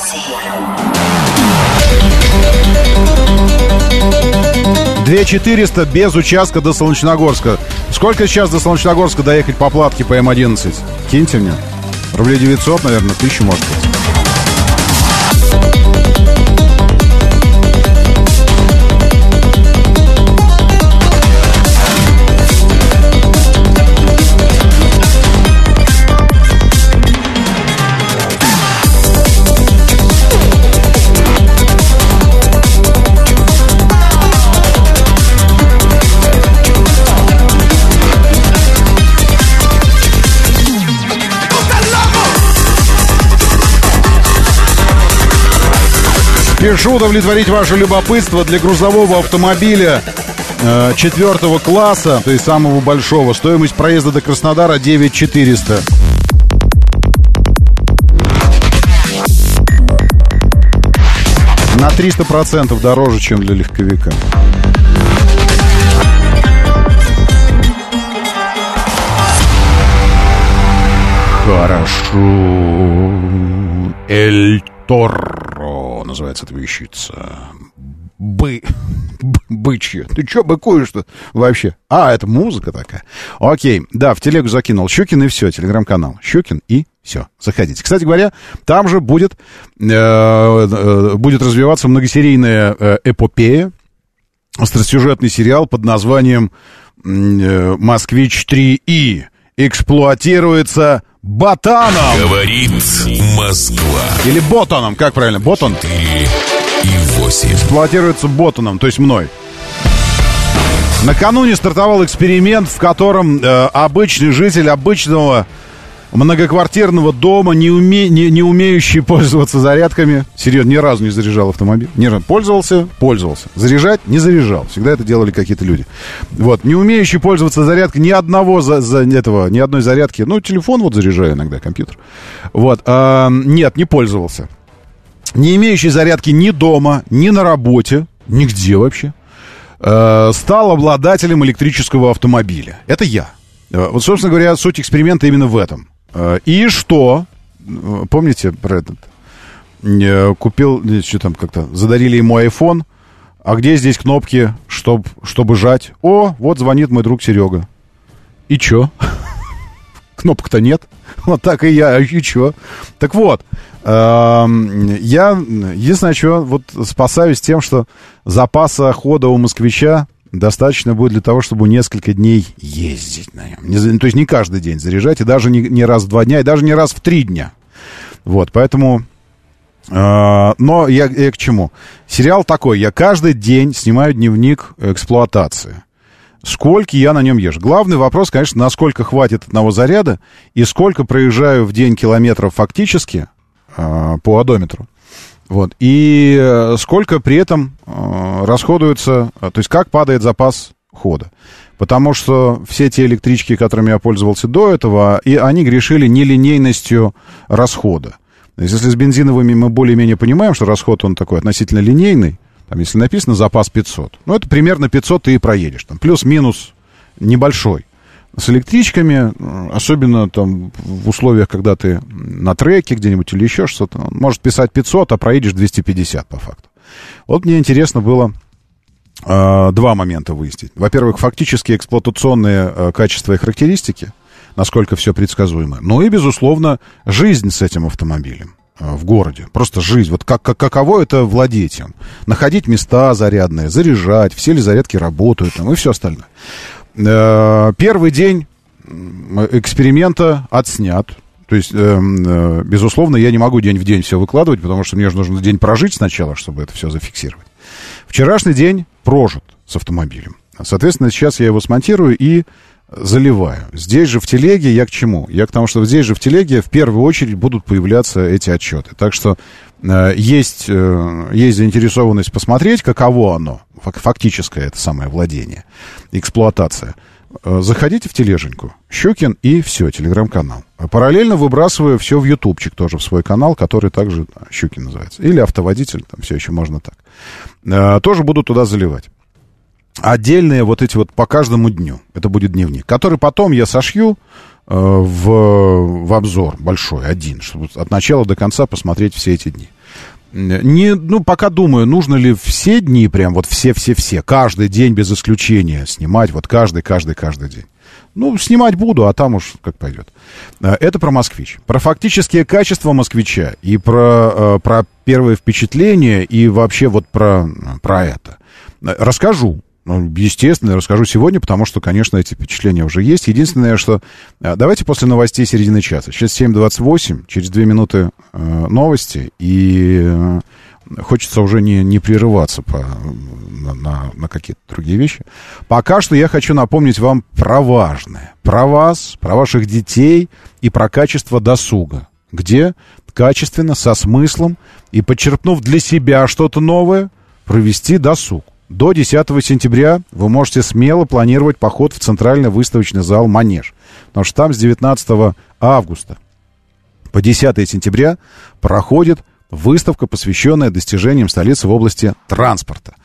Две четыреста без участка до Солнечногорска. Сколько сейчас до Солнечногорска доехать по платке по М11? Киньте мне. Рублей 900, наверное, тысячу может быть. Спешу удовлетворить ваше любопытство для грузового автомобиля э, четвертого класса, то есть самого большого, стоимость проезда до Краснодара 9400. На 300% дороже, чем для легковика. Хорошо. Эль Называется эта вещица. Бы... Бычья. Ты чё быкуешь-то вообще? А, это музыка такая. Окей, да, в телегу закинул Щукин и все, телеграм-канал. Щукин и все, заходите. Кстати говоря, там же будет, э, э, будет развиваться многосерийная э, эпопея, остросюжетный сериал под названием э, «Москвич 3И». Эксплуатируется Ботаном. Говорит Москва. Или Ботаном, как правильно? Ботан? И 8. Эксплуатируется Ботаном, то есть мной. Накануне стартовал эксперимент, в котором э, обычный житель обычного многоквартирного дома, не, уме, не, не умеющий пользоваться зарядками, серьезно, ни разу не заряжал автомобиль, ни разу пользовался, пользовался, заряжать не заряжал, всегда это делали какие-то люди. Вот, не умеющий пользоваться зарядкой, ни одного за, за этого, ни одной зарядки, ну, телефон вот заряжаю иногда, компьютер, вот, а, нет, не пользовался. Не имеющий зарядки ни дома, ни на работе, нигде вообще, э, стал обладателем электрического автомобиля. Это я. Э, Вот, собственно говоря, суть эксперимента именно в этом. Э, И что? Э, Помните про этот? Э, Купил, что там как-то, задарили ему iPhone. А где здесь кнопки, чтоб, чтобы жать? О, вот звонит мой друг Серега. И чё? Кнопок-то нет. Вот так и я, и чё? Так вот, эм, я, единственное, что вот спасаюсь тем, что запаса хода у москвича достаточно будет для того, чтобы несколько дней ездить на нем. Не то есть не каждый день заряжать, и даже не, не раз в два дня, и даже не раз в три дня. Вот, поэтому... э, но я, я к чему? Сериал такой, я каждый день снимаю дневник эксплуатации. Сколько я на нем езжу? Главный вопрос, конечно, насколько хватит одного заряда и сколько проезжаю в день километров фактически э, по одометру. Вот. И э, сколько при этом э, расходуется, э, то есть как падает запас хода. Потому что все те электрички, которыми я пользовался до этого, и они грешили нелинейностью расхода. То есть если с бензиновыми мы более-менее понимаем, что расход он такой относительно линейный, там, если написано запас 500, ну, это примерно 500 ты и проедешь. Там, плюс-минус небольшой. С электричками, особенно там в условиях, когда ты на треке где-нибудь или еще что-то, он может писать 500, а проедешь 250 по факту. Вот мне интересно было э, два момента выяснить. Во-первых, фактически эксплуатационные э, качества и характеристики, насколько все предсказуемо. Ну и, безусловно, жизнь с этим автомобилем э, в городе. Просто жизнь. Вот как, как, каково это владеть им. Находить места зарядные, заряжать, все ли зарядки работают там, и все остальное. Э, Первый день эксперимента отснят. То есть, эм, э, безусловно, я не могу день в день все выкладывать, потому что мне же нужно день прожить сначала, чтобы это все зафиксировать. Вчерашний день прожит с автомобилем. Соответственно, сейчас я его смонтирую и заливаю. Здесь же в телеге я к чему? Я к тому, что здесь же в телеге в первую очередь будут появляться эти отчеты. Так что есть, э, есть заинтересованность посмотреть, каково оно, фак- фактическое это самое владение, эксплуатация. Э, Заходите в тележеньку, Щукин и все, телеграм-канал. Параллельно выбрасываю все в ютубчик тоже, в свой канал, который также Щукин называется. Или автоводитель, там все еще можно так. Э, Тоже буду туда заливать отдельные вот эти вот по каждому дню. Это будет дневник, который потом я сошью э, в, в обзор большой, один, чтобы от начала до конца посмотреть все эти дни. Не, ну, пока думаю, нужно ли все дни, прям вот все-все-все, каждый день без исключения снимать, вот каждый, каждый, каждый день. Ну, снимать буду, а там уж как пойдет. Э, Это про москвич. Про фактические качества москвича и про, э, про первые впечатления и вообще вот про, про это. Э, Расскажу. Ну, естественно, расскажу сегодня, потому что, конечно, эти впечатления уже есть. Единственное, что... э, Давайте после новостей середины часа. Сейчас 7.28, через две минуты э, новости, и э, хочется уже не, не прерываться по, на, на, на какие-то другие вещи. Пока что я хочу напомнить вам про важное. Про вас, про ваших детей и про качество досуга. Где качественно, со смыслом и, подчерпнув для себя что-то новое, провести досуг. До 10 сентября вы можете смело планировать поход в центральный выставочный зал «Манеж». Потому что там с 19 августа по 10 сентября проходит выставка, посвященная достижениям столицы в области транспорта.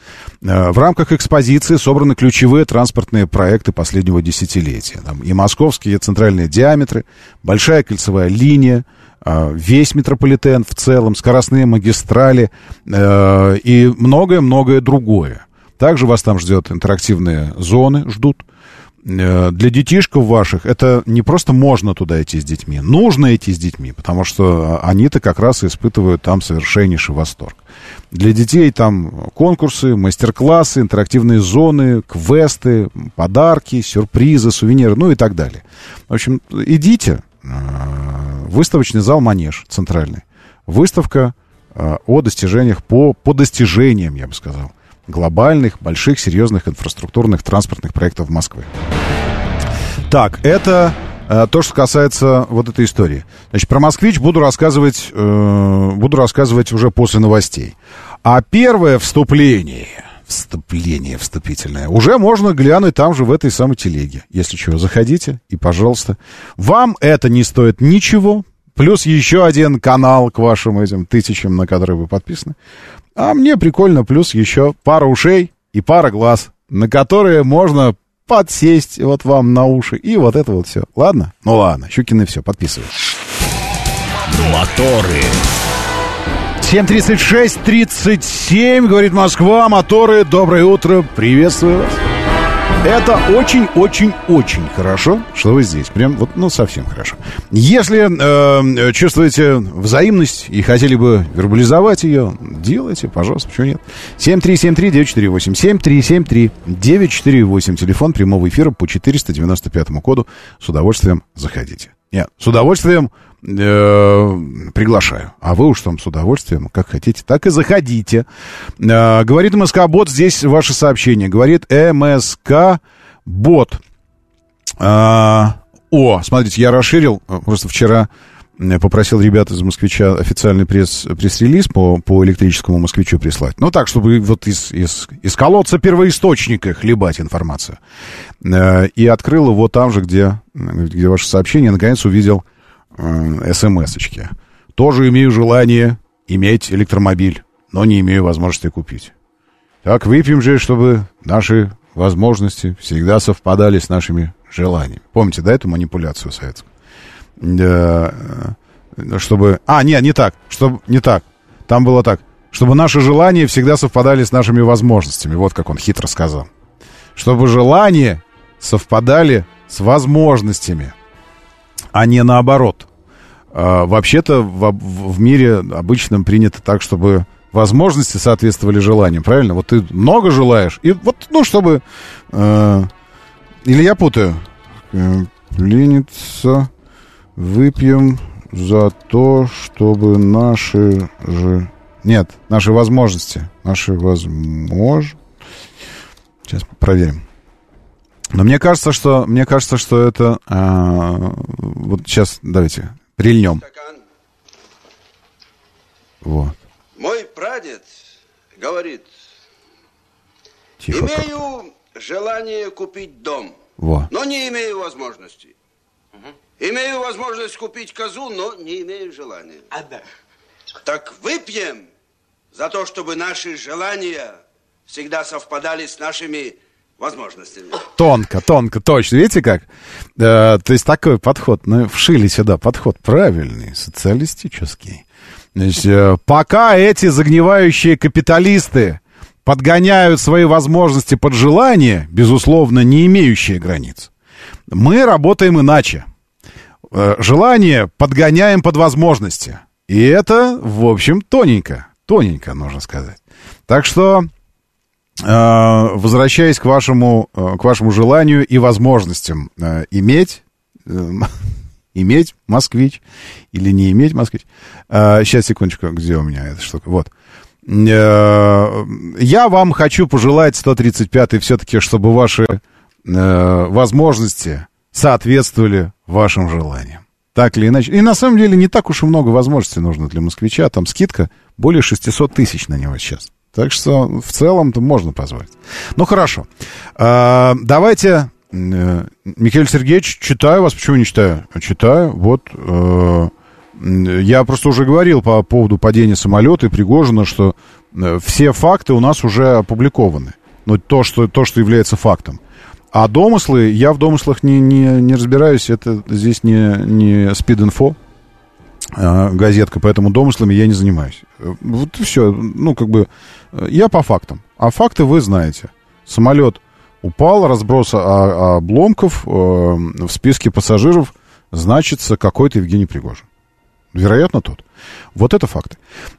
Э, В рамках экспозиции собраны ключевые транспортные проекты последнего десятилетия. Там и московские центральные диаметры, большая кольцевая линия, э, весь метрополитен в целом, скоростные магистрали э, и многое-многое другое. Также вас там ждет интерактивные зоны, ждут. Э, Для детишков ваших это не просто можно туда идти с детьми, нужно идти с детьми, потому что они-то как раз испытывают там совершеннейший восторг. Для детей там конкурсы, мастер-классы, интерактивные зоны, квесты, подарки, сюрпризы, сувениры, ну и так далее. В общем, идите. Э, Выставочный зал «Манеж» центральный. Выставка э, о достижениях по, по достижениям, я бы сказал, глобальных, больших, серьезных инфраструктурных транспортных проектов Москвы. Так, это э, то, что касается вот этой истории. Значит, про «Москвич» буду рассказывать, э, буду рассказывать уже после новостей. А первое вступление, вступление вступительное, уже можно глянуть там же, в этой самой телеге. Если что, заходите и, пожалуйста. Вам это не стоит ничего, плюс еще один канал к вашим этим тысячам, на которые вы подписаны. А мне прикольно, плюс еще пара ушей и пара глаз, на которые можно подсесть вот вам на уши. И вот это вот все. Ладно? Ну ладно, Щукины все, подписывайтесь. Моторы. 736-37, говорит Москва, моторы, доброе утро, приветствую вас. Это очень-очень-очень хорошо, что вы здесь. Прям вот, ну, совсем хорошо. Если э, чувствуете взаимность и хотели бы вербализовать ее, делайте, пожалуйста, почему нет. 7373948, 7373948, телефон прямого эфира по 495 коду. С удовольствием заходите. Нет, с удовольствием приглашаю. А вы уж там с удовольствием, как хотите, так и заходите. Э, говорит МСК Бот, здесь ваше сообщение. Говорит МСК Бот. Э, о, смотрите, я расширил, э, просто вчера э, попросил ребят из «Москвича» официальный пресс, пресс-релиз по, по электрическому «Москвичу» прислать. Ну, так, чтобы вот из, из, из колодца первоисточника хлебать информацию. Э, И открыл его там же, где, где ваше сообщение. Наконец увидел э, смс-очки. Тоже имею желание иметь электромобиль, но не имею возможности купить. Так выпьем же, чтобы наши возможности всегда совпадали с нашими желаниями. Помните, да, эту манипуляцию советскую? Э, чтобы... А, нет, не так. Чтобы... Не так. Там было так. Чтобы наши желания всегда совпадали с нашими возможностями. Вот как он хитро сказал. Чтобы желания совпадали с возможностями, а не наоборот. А, вообще-то в, мире обычном принято так, чтобы возможности соответствовали желаниям, правильно? Вот ты много желаешь, и вот, ну, чтобы... э, или я путаю? Э, Ленится, выпьем за то, чтобы наши же... Нет, наши возможности. Наши возможности... Сейчас проверим. Но мне кажется, что мне кажется, что это а, вот сейчас давайте прильнем. Вот. Мой прадед говорит, Тихо. как-то. имею желание купить дом, Во. но не имею возможности. Имею возможность купить козу, но не имею желания. Так выпьем за то, чтобы наши желания всегда совпадали с нашими возможностями. Тонко, тонко, точно. Видите как? Э, то есть такой подход. Ну, вшили сюда подход правильный, социалистический. Значит, э, пока эти загнивающие капиталисты подгоняют свои возможности под желания, безусловно, не имеющие границ, мы работаем иначе. Э, Желание подгоняем под возможности. И это, в общем, тоненько. Тоненько, нужно сказать. Так что возвращаясь к вашему, э, к вашему желанию и возможностям э, иметь, э, иметь москвич или не иметь москвич. Э, сейчас, секундочку, где у меня эта штука? Вот. Э, я вам хочу пожелать 135-й все-таки, чтобы ваши э, возможности соответствовали вашим желаниям. Так или иначе. И на самом деле не так уж и много возможностей нужно для москвича. Там скидка более 600 тысяч на него сейчас. Так что в целом-то можно позволить. Ну, хорошо. А, давайте, э, Михаил Сергеевич, читаю вас. Почему не читаю? Читаю. Вот. э, я просто уже говорил по поводу падения самолета и Пригожина, что э, все факты у нас уже опубликованы. Ну, то, что, то, что является фактом. А домыслы, я в домыслах не, не, не разбираюсь, это здесь не, не спид-инфо газетка, поэтому домыслами я не занимаюсь. Э, Вот все. Ну, как бы, э, я по фактам. А факты вы знаете. Самолет упал, разброс обломков э, в списке пассажиров значится какой-то Евгений Пригожин. Вероятно, тот. Вот это факты.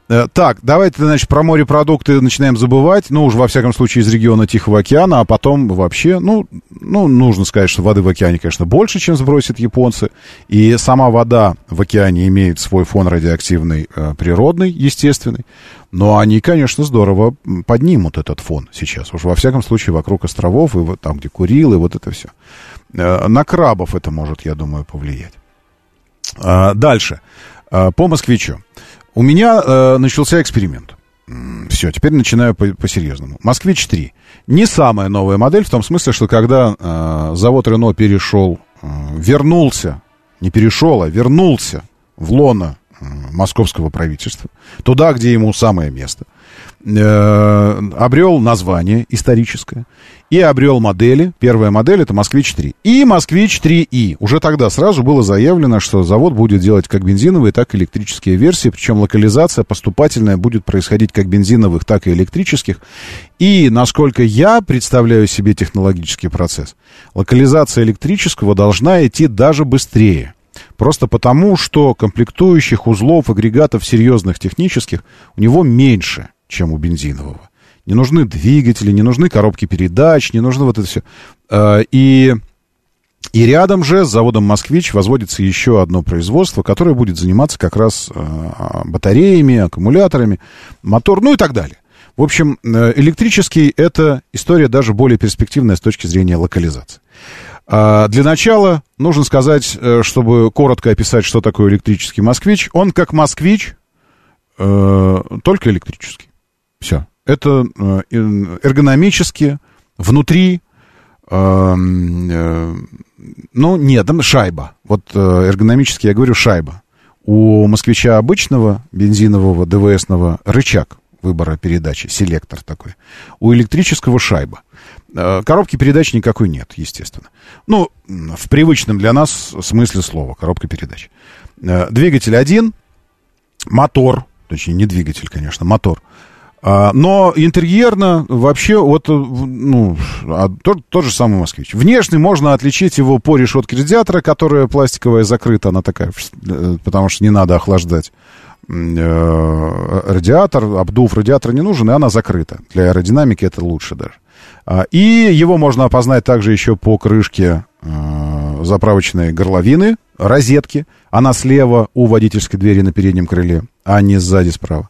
Э, так, давайте, значит, про морепродукты начинаем забывать. Ну, уж во всяком случае из региона Тихого океана, а потом вообще, ну, ну, нужно сказать, что воды в океане, конечно, больше, чем сбросят японцы. И сама вода в океане имеет свой фон радиоактивный, э, природный, естественный. Но они, конечно, здорово поднимут этот фон сейчас. Уж во всяком случае вокруг островов, и вот там, где Курил, и вот это все. Э, на крабов это может, я думаю, повлиять. Дальше. А, По москвичу. У меня э, начался эксперимент. Все, теперь начинаю по- по-серьезному. Москвич-3. Не самая новая модель, в том смысле, что когда э, завод Рено перешел, э, вернулся, не перешел, а вернулся в лоно московского правительства, туда, где ему самое место, э, обрел название историческое и обрел модели. Первая модель это Москвич-3 и Москвич-3И. Уже тогда сразу было заявлено, что завод будет делать как бензиновые, так и электрические версии, причем локализация поступательная будет происходить как бензиновых, так и электрических. И, насколько я представляю себе технологический процесс, локализация электрического должна идти даже быстрее. Просто потому, что комплектующих узлов, агрегатов серьезных технических у него меньше, чем у бензинового. Не нужны двигатели, не нужны коробки передач, не нужно вот это все. А, И, и рядом же с заводом «Москвич» возводится еще одно производство, которое будет заниматься как раз а, батареями, аккумуляторами, мотор, ну и так далее. В общем, э, электрический — это история даже более перспективная с точки зрения локализации. А, Для начала нужно сказать, э, чтобы коротко описать, что такое электрический москвич. Он как москвич, э, только электрический. Все. Это э, эргономически, внутри, ну, нет, там шайба. Вот эргономически я говорю шайба. У москвича обычного, бензинового, ДВСного рычаг выбора передачи, селектор такой. У электрического шайба. Э, Коробки передач никакой нет, естественно. Ну, в привычном для нас смысле слова, коробка передач. Э, Двигатель один, мотор, точнее, не двигатель, конечно, мотор. А, Но интерьерно вообще вот, э, ну, а, тот, тот же самый москвич. Внешне можно отличить его по решетке радиатора, которая пластиковая закрыта, она такая, э, потому что не надо охлаждать э, радиатор, обдув радиатора не нужен, и она закрыта. Для аэродинамики это лучше даже. А, И его можно опознать также еще по крышке э, заправочной горловины, розетки. Она слева у водительской двери на переднем крыле, а не сзади справа.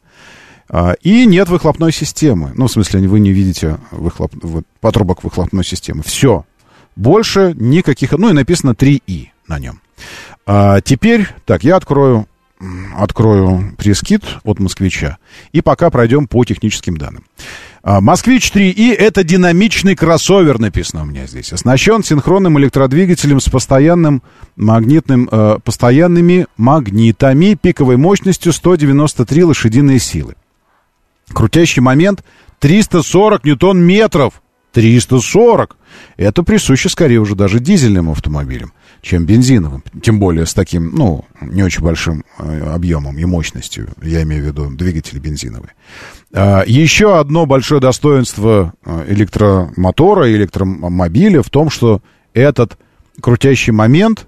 А, И нет выхлопной системы. Ну, в смысле, вы не видите выхлоп... патрубок выхлопной системы. Все. Больше никаких... Ну, и написано 3И на нем. А, теперь, так, я открою, открою пресс-кит от «Москвича». И пока пройдем по техническим данным. А, «Москвич 3И» — это динамичный кроссовер, написано у меня здесь. Оснащен синхронным электродвигателем с постоянным магнитным, э, постоянными магнитами пиковой мощностью 193 лошадиные силы. Крутящий момент 340 ньютон-метров. 340! Это присуще скорее уже даже дизельным автомобилям, чем бензиновым. Тем более с таким, ну, не очень большим э, объемом и мощностью. Я имею в виду двигатели бензиновые. А, Еще одно большое достоинство э, электромотора электромобиля в том, что этот крутящий момент,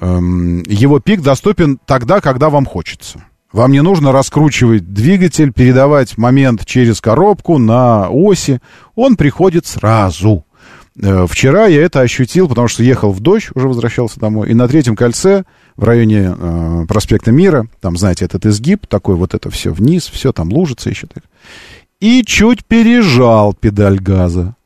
эм, его пик доступен тогда, когда вам хочется. Вам не нужно раскручивать двигатель, передавать момент через коробку на оси. Он приходит сразу. Э, Вчера я это ощутил, потому что ехал в дождь, уже возвращался домой. И на третьем кольце в районе э, проспекта Мира, там, знаете, этот изгиб, такой вот это все вниз, все там лужится еще так. И чуть пережал педаль газа.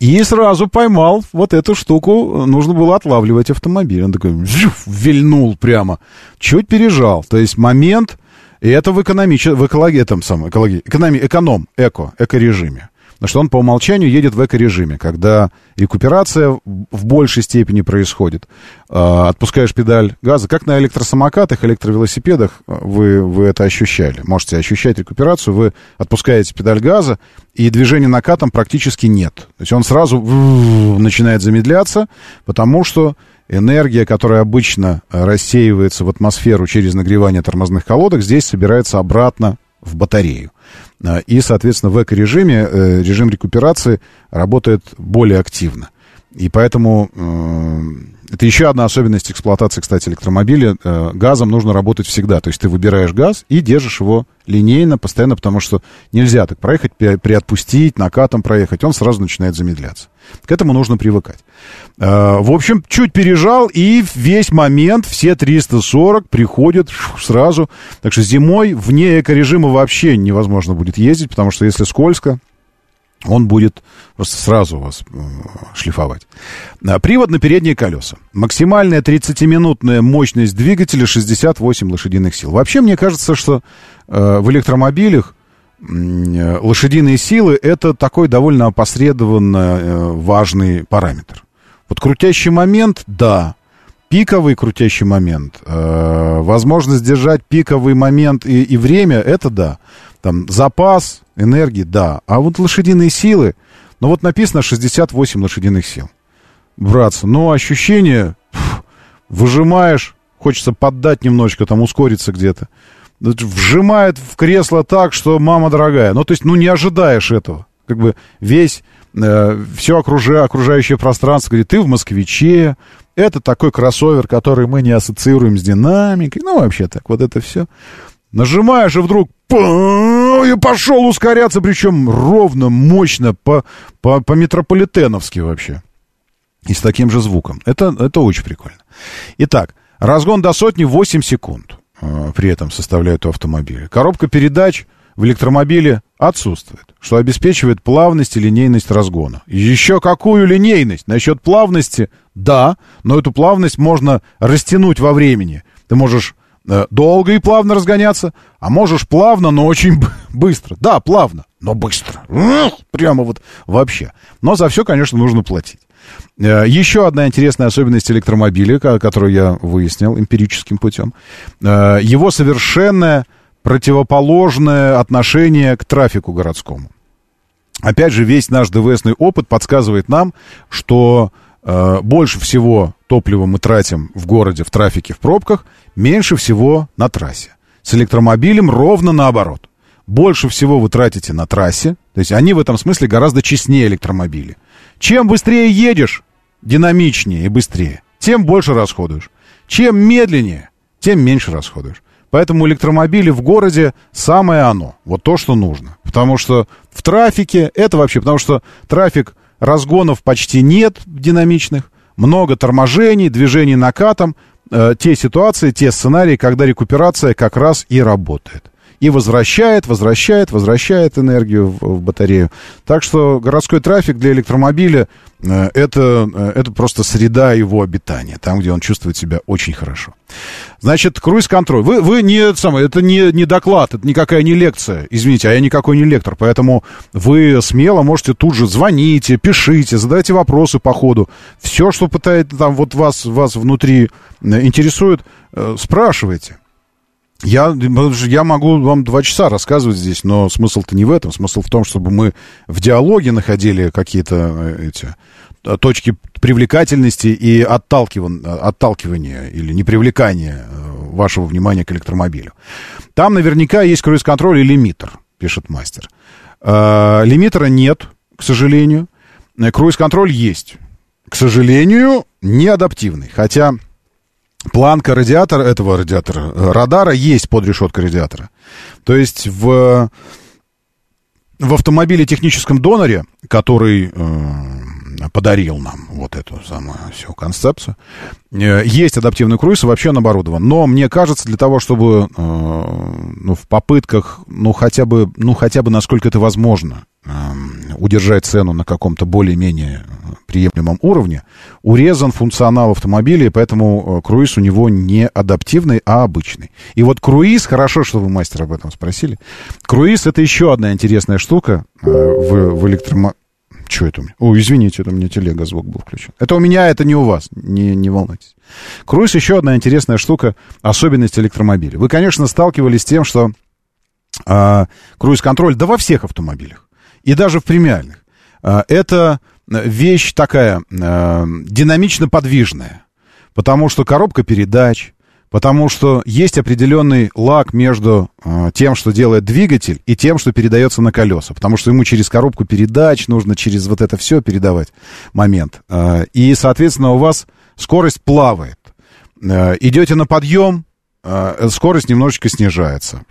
И сразу поймал вот эту штуку, нужно было отлавливать автомобиль. Он такой вжух, вильнул прямо, чуть пережал. То есть момент И это в экономиче, в экологии, этом самом, экологии, эконом, эко, эко-режиме. Потому что он по умолчанию едет в эко-режиме, когда рекуперация в большей степени происходит. Э, отпускаешь педаль газа, как на электросамокатах, электровелосипедах вы, вы это ощущали. Можете ощущать рекуперацию, вы отпускаете педаль газа, и движения накатом практически нет. То есть он сразу начинает замедляться, потому что энергия, которая обычно рассеивается в атмосферу через нагревание тормозных колодок, здесь собирается обратно в батарею. А, и, соответственно, в эко-режиме э, режим рекуперации работает более активно. И поэтому э, это еще одна особенность эксплуатации, кстати, электромобиля. Э, газом нужно работать всегда. То есть ты выбираешь газ и держишь его линейно, постоянно, потому что нельзя так проехать, приотпустить, накатом проехать. Он сразу начинает замедляться. К этому нужно привыкать. Э, в общем, чуть пережал, и весь момент, все 340 приходят сразу. Так что зимой вне экорежима вообще невозможно будет ездить, потому что если скользко, он будет сразу вас э, шлифовать. А, привод на передние колеса. Максимальная 30-минутная мощность двигателя 68 лошадиных сил. Вообще, мне кажется, что э, в электромобилях э, лошадиные силы это такой довольно опосредованно важный параметр. Вот крутящий момент, да. Пиковый крутящий момент, возможность держать пиковый момент и, и время, это да. Там запас энергии, да. А вот лошадиные силы, ну вот написано 68 лошадиных сил. Братцы, ну ощущение, выжимаешь, хочется поддать немножечко, там ускориться где-то. Вжимает в кресло так, что мама дорогая. Ну, то есть, ну, не ожидаешь этого. Как бы весь, э, все окружа, окружающее пространство говорит, ты в москвиче, это такой кроссовер, который мы не ассоциируем с динамикой. Ну, вообще так, вот это все. Нажимаешь, и вдруг и пошел ускоряться, причем ровно, мощно, по, по, по метрополитеновски вообще. И с таким же звуком. Это, это очень прикольно. Итак, разгон до сотни 8 секунд э, при этом составляет у автомобиля. Коробка передач в электромобиле отсутствует, что обеспечивает плавность и линейность разгона. Еще какую линейность? Насчет плавности, да, но эту плавность можно растянуть во времени. Ты можешь долго и плавно разгоняться, а можешь плавно, но очень быстро. Да, плавно, но быстро. Прямо вот вообще. Но за все, конечно, нужно платить. Э, еще одна интересная особенность электромобиля, которую я выяснил эмпирическим путем. Э, его совершенное противоположное отношение к трафику городскому. Опять же, весь наш ДВСный опыт подсказывает нам, что э, больше всего топлива мы тратим в городе, в трафике, в пробках, меньше всего на трассе. С электромобилем ровно наоборот. Больше всего вы тратите на трассе, то есть они в этом смысле гораздо честнее электромобили. Чем быстрее едешь, динамичнее и быстрее, тем больше расходуешь. Чем медленнее, тем меньше расходуешь. Поэтому электромобили в городе самое оно, вот то, что нужно. Потому что в трафике, это вообще, потому что трафик разгонов почти нет динамичных, много торможений, движений накатом, э, те ситуации, те сценарии, когда рекуперация как раз и работает. И возвращает, возвращает, возвращает энергию в, в батарею. Так что городской трафик для электромобиля э, это, э, это просто среда его обитания, там, где он чувствует себя очень хорошо. Значит, круиз-контроль. Вы, вы не, самое, это не, не доклад, это никакая не лекция. Извините, а я никакой не лектор. Поэтому вы смело можете тут же звоните, пишите, задавайте вопросы по ходу. Все, что пытается там вот вас, вас внутри интересует, спрашивайте. Я, я могу вам два часа рассказывать здесь, но смысл-то не в этом. Смысл в том, чтобы мы в диалоге находили какие-то э, эти э, точки привлекательности и отталкивания, отталкивания или непривлекания э, вашего внимания к электромобилю. Там наверняка есть круиз-контроль и лимитер, пишет мастер. Лимитера нет, к сожалению. Круиз-контроль есть. К сожалению, не адаптивный. Хотя планка радиатора, этого радиатора, э, радара есть под решеткой радиатора. То есть в, в автомобиле техническом доноре, который э, подарил нам вот эту самую всю концепцию. Э, есть адаптивный круиз, вообще он оборудован. Но мне кажется, для того, чтобы ну, в попытках, ну хотя бы, ну хотя бы насколько это возможно, удержать цену на каком-то более-менее приемлемом уровне, урезан функционал автомобиля, и поэтому круиз у него не адаптивный, а обычный. И вот круиз, хорошо, что вы, мастер, об этом спросили, круиз — это еще одна интересная штука в, в электромо... Что это у меня? О, извините, это у меня телега звук был включен. Это у меня, это не у вас, не, не волнуйтесь. Круиз еще одна интересная штука, особенность электромобиля. Вы, конечно, сталкивались с тем, что а, круиз-контроль, да во всех автомобилях, и даже в премиальных, а, это вещь такая а, динамично подвижная, потому что коробка передач, Потому что есть определенный лак между э, тем, что делает двигатель, и тем, что передается на колеса. Потому что ему через коробку передач нужно через вот это все передавать момент. Э, и, соответственно, у вас скорость плавает. Э, идете на подъем, э, скорость немножечко снижается.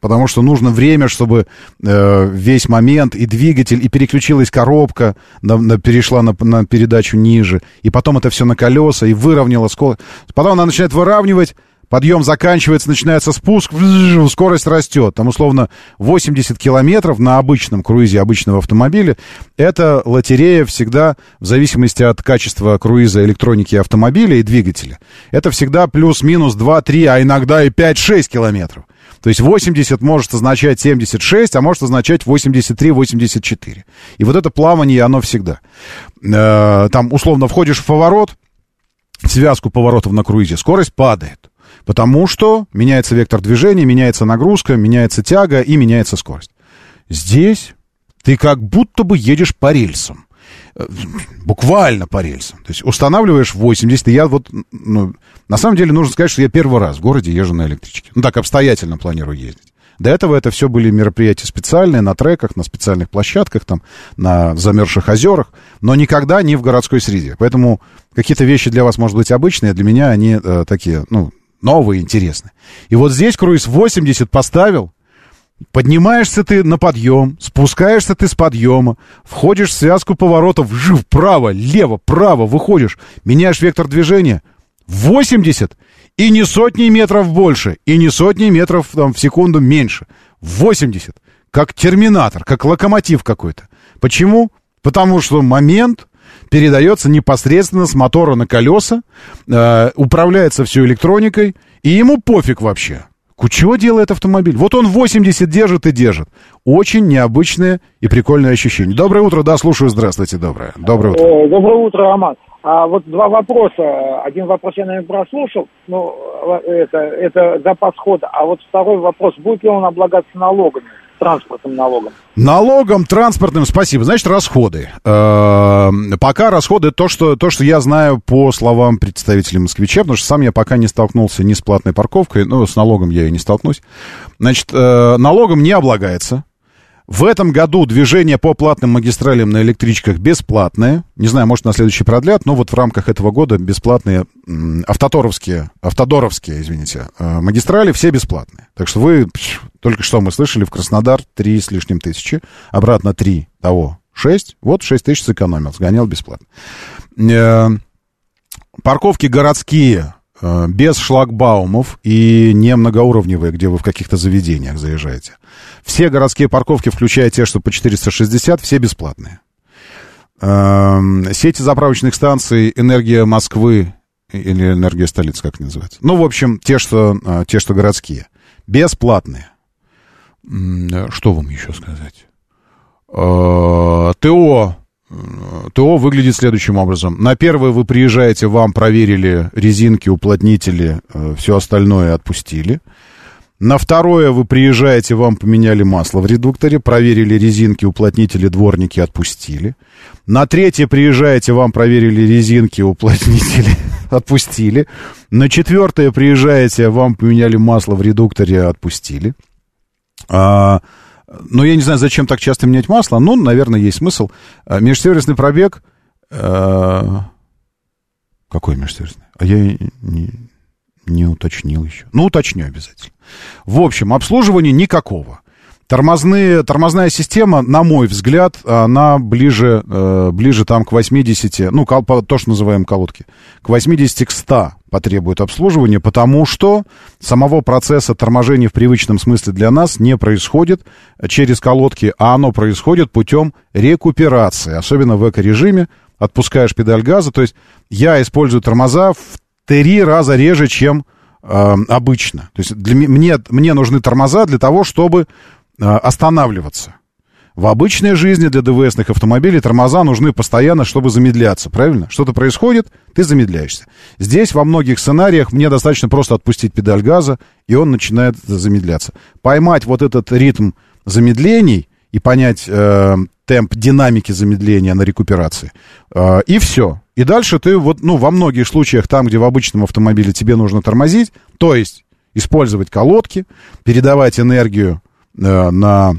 Потому что нужно время, чтобы э, весь момент и двигатель, и переключилась коробка, на, на, перешла на, на передачу ниже, и потом это все на колеса, и выровняла скорость. Потом она начинает выравнивать, Подъем заканчивается, начинается спуск, скорость растет. Там, условно, 80 километров на обычном круизе обычного автомобиля. Это лотерея всегда, в зависимости от качества круиза, электроники автомобиля и двигателя. Это всегда плюс-минус 2-3, а иногда и 5-6 километров. То есть 80 может означать 76, а может означать 83-84. И вот это плавание, оно всегда. Э, там, условно, входишь в поворот, связку поворотов на круизе, скорость падает. Потому что меняется вектор движения, меняется нагрузка, меняется тяга и меняется скорость. Здесь ты как будто бы едешь по рельсам. Э, буквально по рельсам. То есть устанавливаешь 80. И я вот, ну, на самом деле нужно сказать, что я первый раз в городе езжу на электричке. Ну, так обстоятельно планирую ездить. До этого это все были мероприятия специальные, на треках, на специальных площадках, там, на замерзших озерах, но никогда не в городской среде. Поэтому какие-то вещи для вас, может быть, обычные, а для меня они э, такие, ну, новые, интересные. И вот здесь круиз 80 поставил, поднимаешься ты на подъем, спускаешься ты с подъема, входишь в связку поворотов, жив, вправо, лево, право, выходишь, меняешь вектор движения, 80, и не сотни метров больше, и не сотни метров там, в секунду меньше, 80, как терминатор, как локомотив какой-то. Почему? Потому что момент передается непосредственно с мотора на колеса, э, управляется все электроникой, и ему пофиг вообще. Чего делает автомобиль? Вот он 80 держит и держит. Очень необычное и прикольное ощущение. Доброе утро, да, слушаю, здравствуйте, доброе. Доброе утро. Э, доброе утро, Роман. А вот два вопроса. Один вопрос я, наверное, прослушал, ну, это, это запас хода. А вот второй вопрос, будет ли он облагаться налогами? Транспортным налогом. Налогом транспортным, спасибо. Значит, расходы. Э, пока расходы то что, то, что я знаю по словам представителей москвича, потому что сам я пока не столкнулся ни с платной парковкой, ну, с налогом я и не столкнусь. Значит, э, налогом не облагается. В этом году движение по платным магистралям на электричках бесплатное. Не знаю, может, на следующий продлят, но вот в рамках этого года бесплатные автоторовские, автодоровские, извините, э, магистрали все бесплатные. Так что вы, только что мы слышали, в Краснодар 3 с лишним тысячи, обратно 3 того 6, вот 6 тысяч сэкономил, сгонял бесплатно. Э, парковки городские, без шлагбаумов и не многоуровневые, где вы в каких-то заведениях заезжаете. Все городские парковки, включая те, что по 460, все бесплатные. Эм, сети заправочных станций «Энергия Москвы» или «Энергия столицы», как это называется. Ну, в общем, те, что, э, те, что городские. Бесплатные. Что вам еще сказать? Э, ТО. ТО выглядит следующим образом. На первое вы приезжаете, вам проверили резинки, уплотнители, э, все остальное отпустили. На второе вы приезжаете, вам поменяли масло в редукторе, проверили резинки, уплотнители, дворники, отпустили. На третье приезжаете, вам проверили резинки, уплотнители, отпустили. На четвертое приезжаете, вам поменяли масло в редукторе, отпустили. А, ну, я не знаю, зачем так часто менять масло, но, наверное, есть смысл. А, межсервисный пробег... А, какой межсервисный? А я не, не уточнил еще. Ну, уточню обязательно. В общем, обслуживания никакого. Тормозные, тормозная система, на мой взгляд, она ближе, э, ближе там к 80, ну, кол- то, что называем колодки, к 80 к 100 потребует обслуживания, потому что самого процесса торможения в привычном смысле для нас не происходит через колодки, а оно происходит путем рекуперации, особенно в эко-режиме, отпускаешь педаль газа, то есть я использую тормоза в три раза реже, чем э, обычно. То есть для, мне, мне нужны тормоза для того, чтобы останавливаться. В обычной жизни для ДВСных автомобилей тормоза нужны постоянно, чтобы замедляться, правильно? Что-то происходит, ты замедляешься. Здесь во многих сценариях мне достаточно просто отпустить педаль газа, и он начинает замедляться. Поймать вот этот ритм замедлений и понять э, темп динамики замедления на рекуперации, э, и все. И дальше ты вот, ну, во многих случаях, там, где в обычном автомобиле тебе нужно тормозить, то есть использовать колодки, передавать энергию э, на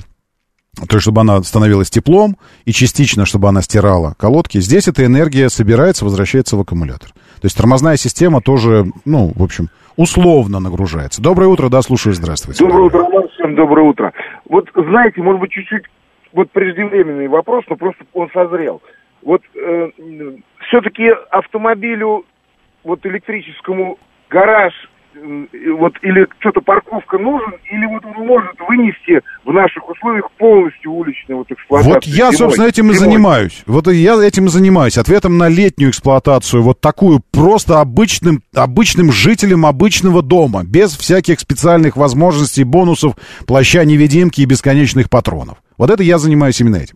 то есть, чтобы она становилась теплом, и частично, чтобы она стирала колодки. Здесь эта энергия собирается, возвращается в аккумулятор. То есть тормозная система тоже, ну, в общем, условно нагружается. Доброе утро, да, слушаю, здравствуйте. Доброе утро, Роман, всем доброе утро. Вот, знаете, может быть, чуть-чуть вот преждевременный вопрос, но просто он созрел. Вот э, все-таки автомобилю, вот электрическому гараж, э, вот или что-то парковка нужен, или вот он может вынести в наших условиях полностью уличную вот эксплуатацию. Вот я, зимой. собственно, этим и Зимой. занимаюсь. Вот я этим и занимаюсь. Ответом на летнюю эксплуатацию, вот такую просто обычным, обычным жителям обычного дома, без всяких специальных возможностей, бонусов, плаща-невидимки и бесконечных патронов. Вот это я занимаюсь именно этим.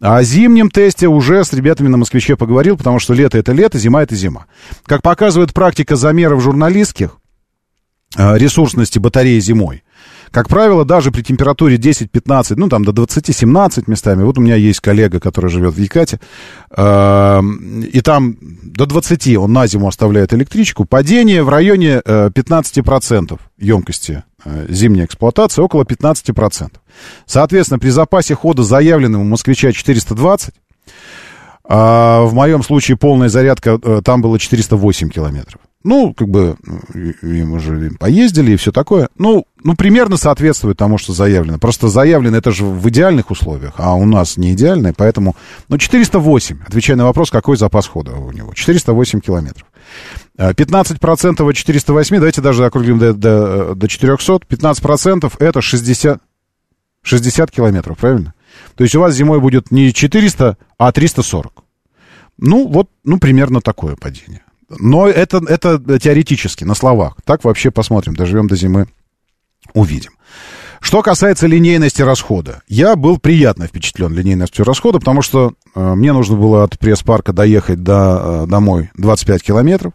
О зимнем тесте уже с ребятами на «Москвиче» поговорил, потому что лето — это лето, зима — это зима. Как показывает практика замеров журналистских, э, ресурсности батареи зимой, как правило, даже при температуре 10-15, ну, там, до 20-17 местами, вот у меня есть коллега, который живет в Якате, э, и там до 20 он на зиму оставляет электричку, падение в районе э, 15% емкости э, зимней эксплуатации, около 15%. Соответственно, при запасе хода, заявленном у москвича 420, а в моем случае полная зарядка, э, там было 408 километров. Ну, как бы, э, и мы же поездили и все такое. Ну, ну, примерно соответствует тому, что заявлено. Просто заявлено это же в идеальных условиях, а у нас не идеальное, поэтому... Ну, 408, отвечая на вопрос, какой запас хода у него. 408 километров. Э, 15% от 408, давайте даже округлим до, до, до 400, 15% это 60, 60 километров, правильно? То есть у вас зимой будет не 400, а 340. Ну, вот, ну, примерно такое падение. Но это, это теоретически, на словах. Так вообще посмотрим, доживем до зимы, увидим. Что касается линейности расхода. Я был приятно впечатлен линейностью расхода, потому что э, мне нужно было от пресс-парка доехать до, э, домой 25 километров.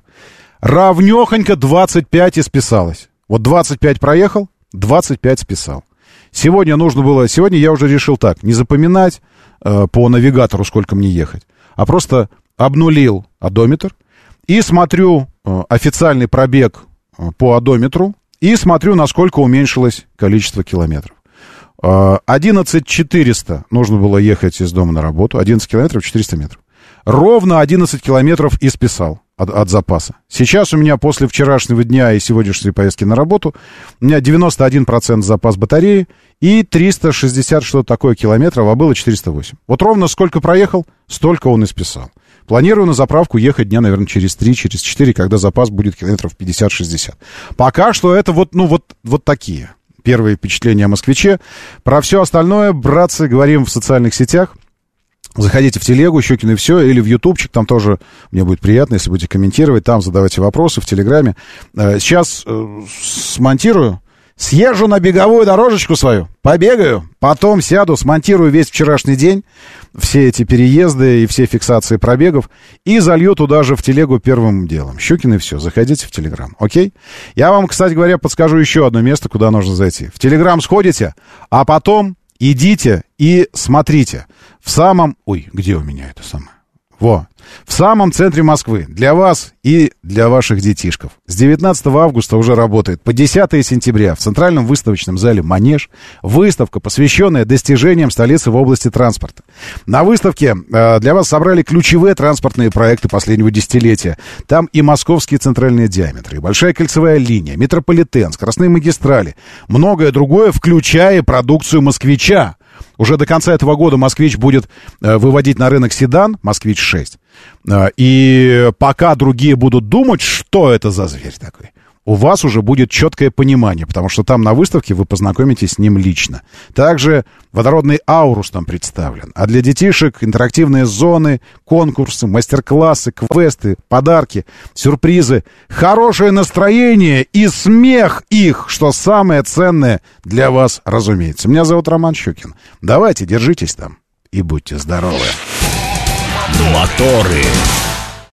Равнехонько 25 и списалось. Вот 25 проехал, 25 списал. Сегодня нужно было... Сегодня я уже решил так, не запоминать э, по навигатору, сколько мне ехать, а просто обнулил одометр и смотрю э, официальный пробег э, по одометру и смотрю, насколько уменьшилось количество километров. Э, 11 400 нужно было ехать из дома на работу, 11 километров 400 метров. Ровно 11 километров и списал от, от запаса. Сейчас у меня после вчерашнего дня и сегодняшней поездки на работу у меня 91% запас батареи и 360 что-то такое километров, а было 408. Вот ровно сколько проехал, столько он и списал. Планирую на заправку ехать дня, наверное, через 3, через 4, когда запас будет километров 50-60. Пока что это вот, ну, вот, вот такие первые впечатления о москвиче. Про все остальное, братцы, говорим в социальных сетях. Заходите в телегу, Щукин и все, или в ютубчик, там тоже мне будет приятно, если будете комментировать, там задавайте вопросы в телеграме. Э, Сейчас э, смонтирую, съезжу на беговую дорожечку свою, побегаю, потом сяду, смонтирую весь вчерашний день, все эти переезды и все фиксации пробегов, и залью туда же в телегу первым делом. Щукин все, заходите в телеграм, окей? Я вам, кстати говоря, подскажу еще одно место, куда нужно зайти. В телеграм сходите, а потом идите и смотрите. В самом... Ой, где у меня это самое? Во. В самом центре Москвы. Для вас и для ваших детишков. С 19 августа уже работает. По 10 сентября в Центральном выставочном зале «Манеж» выставка, посвященная достижениям столицы в области транспорта. На выставке э, для вас собрали ключевые транспортные проекты последнего десятилетия. Там и московские центральные диаметры, и большая кольцевая линия, метрополитен, скоростные магистрали, многое другое, включая продукцию «Москвича». Уже до конца этого года «Москвич» будет э, выводить на рынок седан «Москвич-6». Э, и пока другие будут думать, что это за зверь такой, у вас уже будет четкое понимание, потому что там на выставке вы познакомитесь с ним лично. Также водородный аурус там представлен. А для детишек интерактивные зоны, конкурсы, мастер-классы, квесты, подарки, сюрпризы, хорошее настроение и смех их, что самое ценное для вас, разумеется. Меня зовут Роман Щукин. Давайте, держитесь там и будьте здоровы. Моторы.